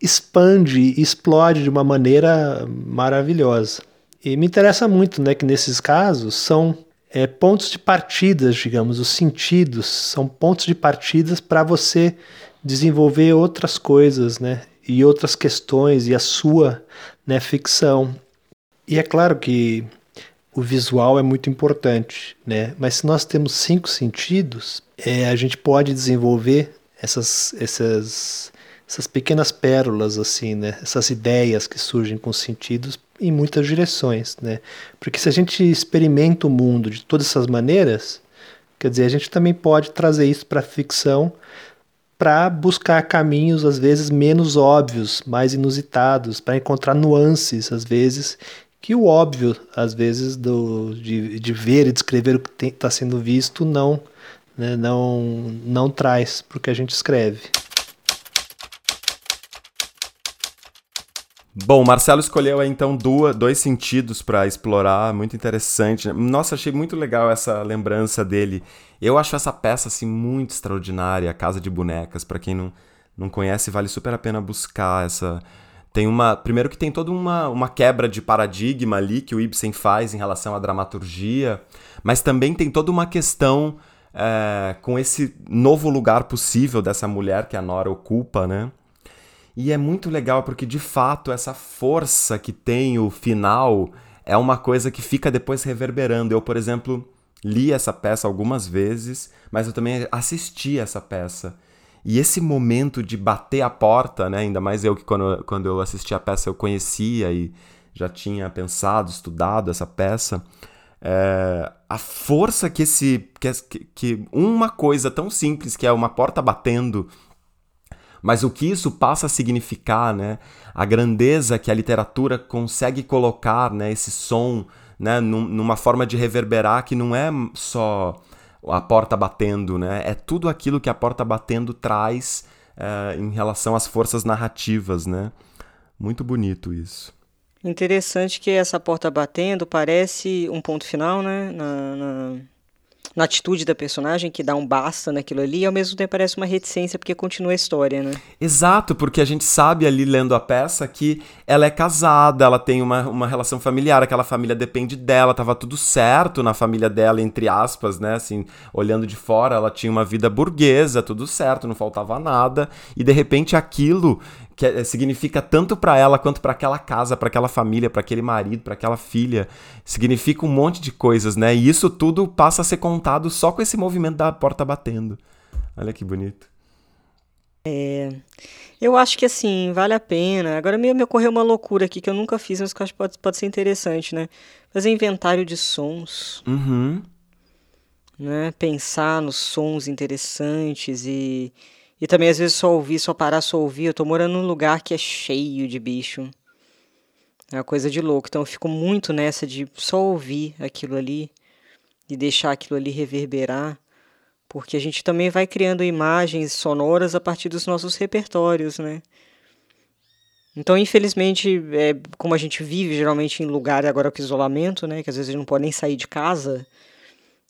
expande e explode de uma maneira maravilhosa. E me interessa muito né, que nesses casos são é, pontos de partidas, digamos, os sentidos são pontos de partidas para você desenvolver outras coisas, né, e outras questões e a sua né, ficção. E é claro que o visual é muito importante, né? Mas se nós temos cinco sentidos, é, a gente pode desenvolver essas, essas, essas pequenas pérolas, assim, né? Essas ideias que surgem com sentidos em muitas direções, né? Porque se a gente experimenta o mundo de todas essas maneiras, quer dizer, a gente também pode trazer isso para a ficção para buscar caminhos às vezes menos óbvios, mais inusitados, para encontrar nuances às vezes que o óbvio, às vezes, do, de, de ver e descrever o que está sendo visto não, né, não, não traz para o que a gente escreve. Bom, Marcelo escolheu então duas, dois sentidos para explorar, muito interessante. Nossa, achei muito legal essa lembrança dele. Eu acho essa peça assim muito extraordinária, a Casa de Bonecas. Para quem não, não conhece, vale super a pena buscar essa tem uma. Primeiro que tem toda uma, uma quebra de paradigma ali que o Ibsen faz em relação à dramaturgia, mas também tem toda uma questão é, com esse novo lugar possível dessa mulher que a Nora ocupa, né? E é muito legal porque de fato essa força que tem o final é uma coisa que fica depois reverberando. Eu, por exemplo, li essa peça algumas vezes, mas eu também assisti essa peça. E esse momento de bater a porta, né? Ainda mais eu que quando, quando eu assisti a peça eu conhecia e já tinha pensado, estudado essa peça. É, a força que esse. Que, que uma coisa tão simples que é uma porta batendo mas o que isso passa a significar, né? A grandeza que a literatura consegue colocar, né? Esse som, né? Numa forma de reverberar que não é só a porta batendo, né? É tudo aquilo que a porta batendo traz uh, em relação às forças narrativas, né? Muito bonito isso. Interessante que essa porta batendo parece um ponto final, né? Na, na, na, atitude da personagem, que dá um basta naquilo ali, e ao mesmo tempo parece uma reticência, porque continua a história, né? Exato, porque a gente sabe ali lendo a peça que ela é casada, ela tem uma, uma relação familiar, aquela família depende dela, tava tudo certo na família dela, entre aspas, né? Assim, olhando de fora, ela tinha uma vida burguesa, tudo certo, não faltava nada, e de repente aquilo que é, significa tanto para ela quanto para aquela casa, para aquela família, para aquele marido, para aquela filha. Significa um monte de coisas, né? E isso tudo passa a ser contado só com esse movimento da porta batendo. Olha que bonito. É, eu acho que assim, vale a pena. Agora me, me ocorreu uma loucura aqui que eu nunca fiz, mas que eu acho que pode, pode ser interessante, né? Fazer inventário de sons. Uhum. Né? Pensar nos sons interessantes e e também às vezes só ouvir, só parar, só ouvir. Eu tô morando num lugar que é cheio de bicho. É uma coisa de louco. Então eu fico muito nessa de só ouvir aquilo ali e deixar aquilo ali reverberar. Porque a gente também vai criando imagens sonoras a partir dos nossos repertórios, né? Então, infelizmente, é, como a gente vive geralmente em lugar agora com isolamento, né? Que às vezes a gente não pode nem sair de casa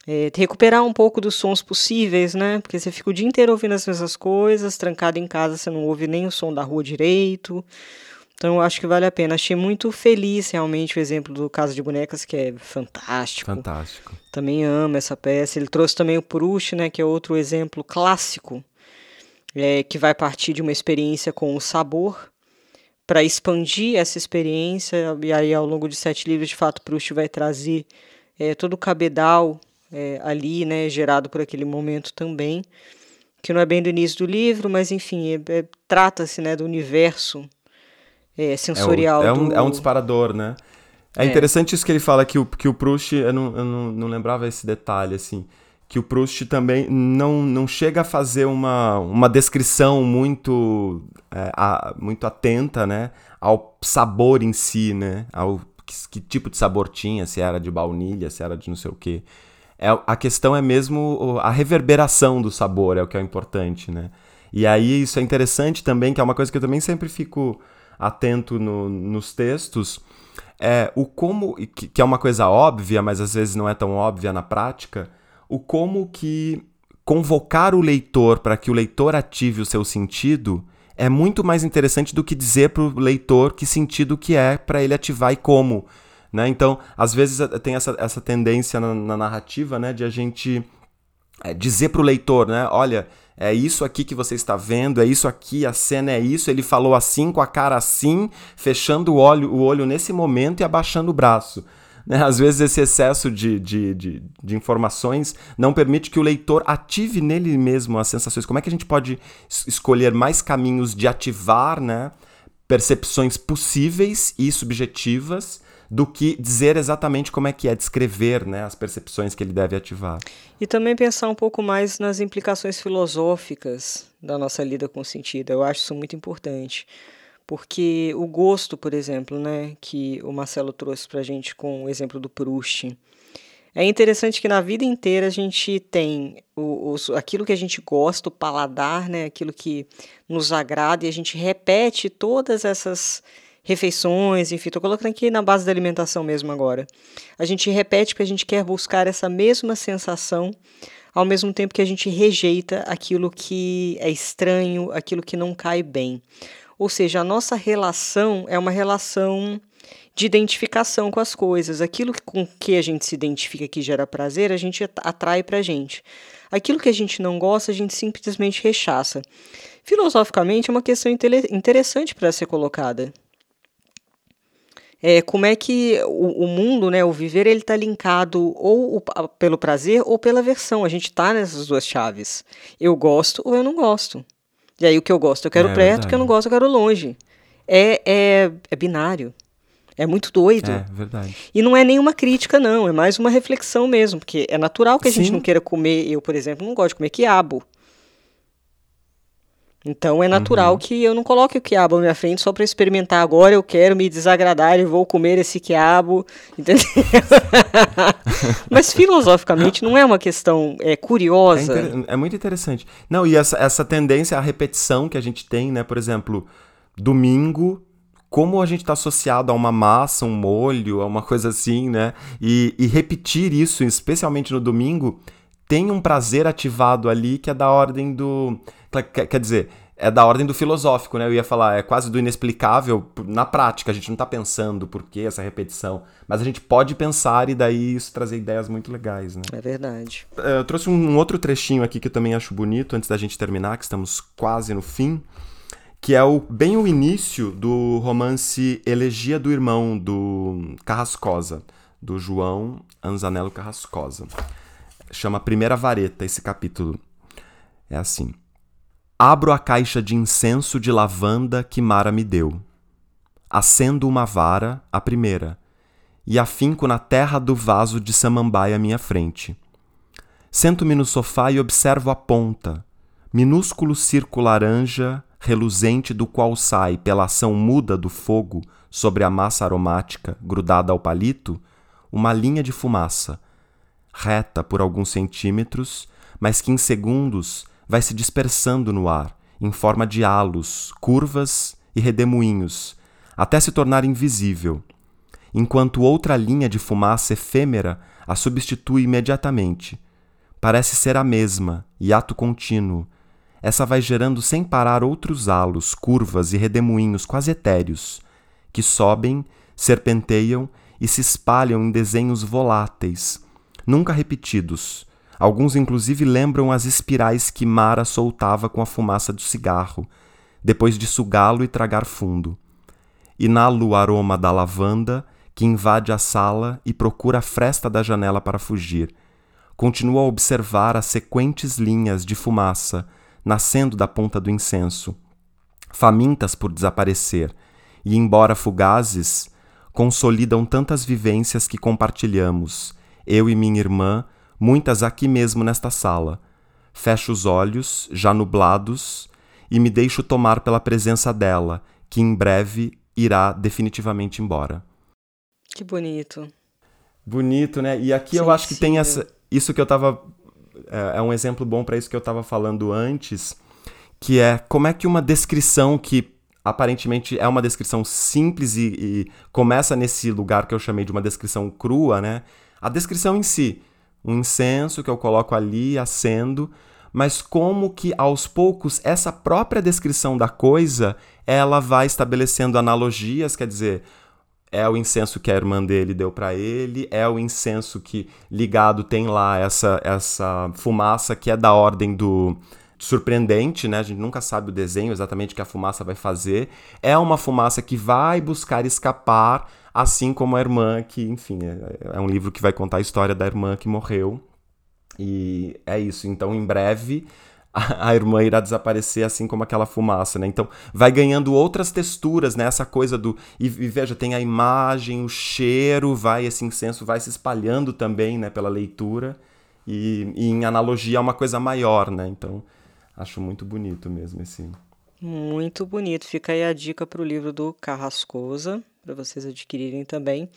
é, recuperar um pouco dos sons possíveis, né? Porque você fica o dia inteiro ouvindo as mesmas coisas, trancado em casa, você não ouve nem o som da rua direito. Então eu acho que vale a pena. Achei muito feliz realmente o exemplo do Casa de Bonecas, que é fantástico. Fantástico. Também amo essa peça. Ele trouxe também o Proust, né, que é outro exemplo clássico, é, que vai partir de uma experiência com o sabor para expandir essa experiência. E aí, ao longo de sete livros, de fato, Proust vai trazer é, todo o cabedal é, ali, né, gerado por aquele momento também, que não é bem do início do livro, mas enfim, é, é, trata-se né, do universo é, sensorial. É, o, é um, do... é um disparador, né? É, é, interessante isso que ele fala, que o, que o Proust, eu, não, eu não, não lembrava esse detalhe, assim, que o Proust também não, não chega a fazer uma, uma descrição muito, é, a, muito atenta, né, ao sabor em si, né, ao que, que, tipo de sabor tinha, se era de baunilha, se era de não sei o quê. É, a questão é mesmo a reverberação do sabor, é o que é importante, né? E aí isso é interessante também, que é uma coisa que eu também sempre fico atento no, nos textos, é o como, que, que é uma coisa óbvia, mas às vezes não é tão óbvia na prática, o como que convocar o leitor para que o leitor ative o seu sentido é muito mais interessante do que dizer para o leitor que sentido que é para ele ativar e como. Né? Então, às vezes eh, tem essa, essa tendência na, na narrativa né, de a gente é, dizer para o leitor, né, olha, é isso aqui que você está vendo, é isso aqui, a cena é isso, ele falou assim, com a cara assim, fechando o olho, o olho nesse momento e abaixando o braço. Né? Às vezes esse excesso de, de, de, de, informações não permite que o leitor ative nele mesmo as sensações. Como é que a gente pode escolher mais caminhos de ativar né, percepções possíveis e subjetivas do que dizer exatamente como é que é, descrever né, as percepções que ele deve ativar. E também pensar um pouco mais nas implicações filosóficas da nossa lida com o sentido. Eu acho isso muito importante. Porque o gosto, por exemplo, né, que o Marcelo trouxe para a gente com o exemplo do Proust, é interessante que na vida inteira a gente tem o, o, aquilo que a gente gosta, o paladar, né, aquilo que nos agrada, e a gente repete todas essas refeições, enfim, estou colocando aqui na base da alimentação mesmo agora. A gente repete porque a gente quer buscar essa mesma sensação, ao mesmo tempo que a gente rejeita aquilo que é estranho, aquilo que não cai bem. Ou seja, a nossa relação é uma relação de identificação com as coisas. Aquilo com que a gente se identifica que gera prazer, a gente atrai para a gente. Aquilo que a gente não gosta, a gente simplesmente rechaça. Filosoficamente, é uma questão interessante para ser colocada é, como é que o, o, mundo, né, o viver, ele está linkado ou o, pelo prazer ou pela versão. A gente está nessas duas chaves. Eu gosto ou eu não gosto. E aí o que eu gosto eu quero é, perto, verdade. o que eu não gosto eu quero longe. É, é, é binário. É muito doido. É, verdade. E não é nenhuma crítica, não. É mais uma reflexão mesmo. Porque é natural que a Sim. gente não queira comer. Eu, por exemplo, não gosto de comer quiabo. Então é natural uhum. que eu não coloque o quiabo à minha frente só para experimentar agora. Eu quero me desagradar e vou comer esse quiabo, entendeu? Mas filosoficamente não é uma questão é, curiosa. É, é, muito interessante. Não, e essa, essa tendência à repetição que a gente tem, né? Por exemplo, domingo, como a gente está associado a uma massa, um molho, a uma coisa assim, né? E, e repetir isso, especialmente no domingo, tem um prazer ativado ali que é da ordem do Quer dizer, é da ordem do filosófico, né? Eu ia falar, é quase do inexplicável na prática. A gente não está pensando por que essa repetição, mas a gente pode pensar e daí isso trazer ideias muito legais, né? É verdade. É, eu trouxe um outro trechinho aqui que eu também acho bonito antes da gente terminar, que estamos quase no fim, que é o, bem o início do romance Elegia do Irmão do Carrascosa, do João Anzanello Carrascosa. Chama Primeira Vareta esse capítulo. É assim. Abro a caixa de incenso de lavanda que Mara me deu. Acendo uma vara, a primeira, e afinco na terra do vaso de samambaia à minha frente. Sento-me no sofá e observo a ponta, minúsculo círculo laranja reluzente do qual sai, pela ação muda do fogo sobre a massa aromática grudada ao palito, uma linha de fumaça, reta por alguns centímetros, mas que em segundos vai se dispersando no ar, em forma de halos, curvas e redemoinhos, até se tornar invisível, enquanto outra linha de fumaça efêmera a substitui imediatamente. Parece ser a mesma, e ato contínuo. Essa vai gerando sem parar outros halos, curvas e redemoinhos quase etéreos, que sobem, serpenteiam e se espalham em desenhos voláteis, nunca repetidos, Alguns, inclusive, lembram as espirais que Mara soltava com a fumaça do cigarro, depois de sugá-lo e tragar fundo. Inalo o aroma da lavanda que invade a sala e procura a fresta da janela para fugir. Continuo a observar as sequentes linhas de fumaça nascendo da ponta do incenso, famintas por desaparecer, e, embora fugazes, consolidam tantas vivências que compartilhamos, eu e minha irmã, muitas aqui mesmo nesta sala. Fecho os olhos, já nublados, e me deixo tomar pela presença dela, que em breve irá definitivamente embora. Que bonito. Bonito, né? E aqui eu acho que tem essa, isso que eu tava. É, é um exemplo bom para isso que eu tava falando antes, que é como é que uma descrição que aparentemente é uma descrição simples e, e começa nesse lugar que eu chamei de uma descrição crua, né? A descrição em si um incenso que eu coloco ali, acendo, mas como que aos poucos essa própria descrição da coisa, ela vai estabelecendo analogias, quer dizer, é o incenso que a irmã dele deu para ele, é o incenso que ligado tem lá essa essa fumaça que é da ordem do surpreendente, né? A gente nunca sabe o desenho exatamente que a fumaça vai fazer. É uma fumaça que vai buscar escapar assim como a irmã que, enfim, é, é um livro que vai contar a história da irmã que morreu. E é isso. Então, em breve, a, irmã irá desaparecer assim como aquela fumaça, né? Então, vai ganhando outras texturas, né? Essa coisa do e, e, veja, tem a imagem, o cheiro, vai esse incenso vai se espalhando também, né, pela leitura. E, e em analogia a uma coisa maior, né? Então, acho muito bonito mesmo esse muito bonito. Fica aí a dica para o livro do Carrascosa, para vocês adquirirem também.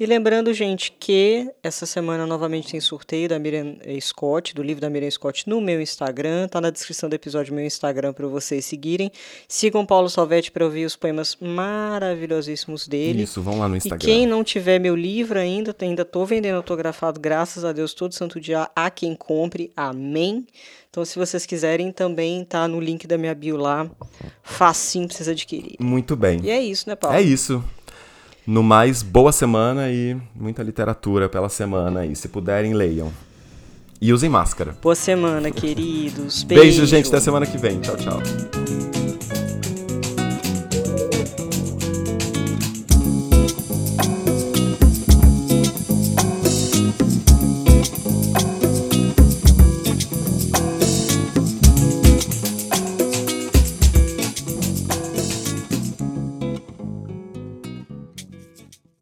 E lembrando, gente, que essa semana novamente tem sorteio da Miriam Scott, do livro da Miriam Scott no meu Instagram. Tá na descrição do episódio meu Instagram para vocês seguirem. Sigam Paulo Salvetti para ouvir os poemas maravilhosíssimos dele. Isso, vão lá no Instagram. E quem não tiver meu livro ainda, ainda tô vendendo autografado, graças a Deus, todo santo dia a quem compre. Amém. Então, se vocês quiserem, também tá no link da minha bio lá. Facinho pra vocês adquirirem. Muito bem. E é isso, né, Paulo? É isso. No mais, boa semana e muita literatura pela semana aí. Se puderem, leiam. E usem máscara. Boa semana, queridos. Beijo, Beijo gente. Até semana que vem. Tchau, tchau.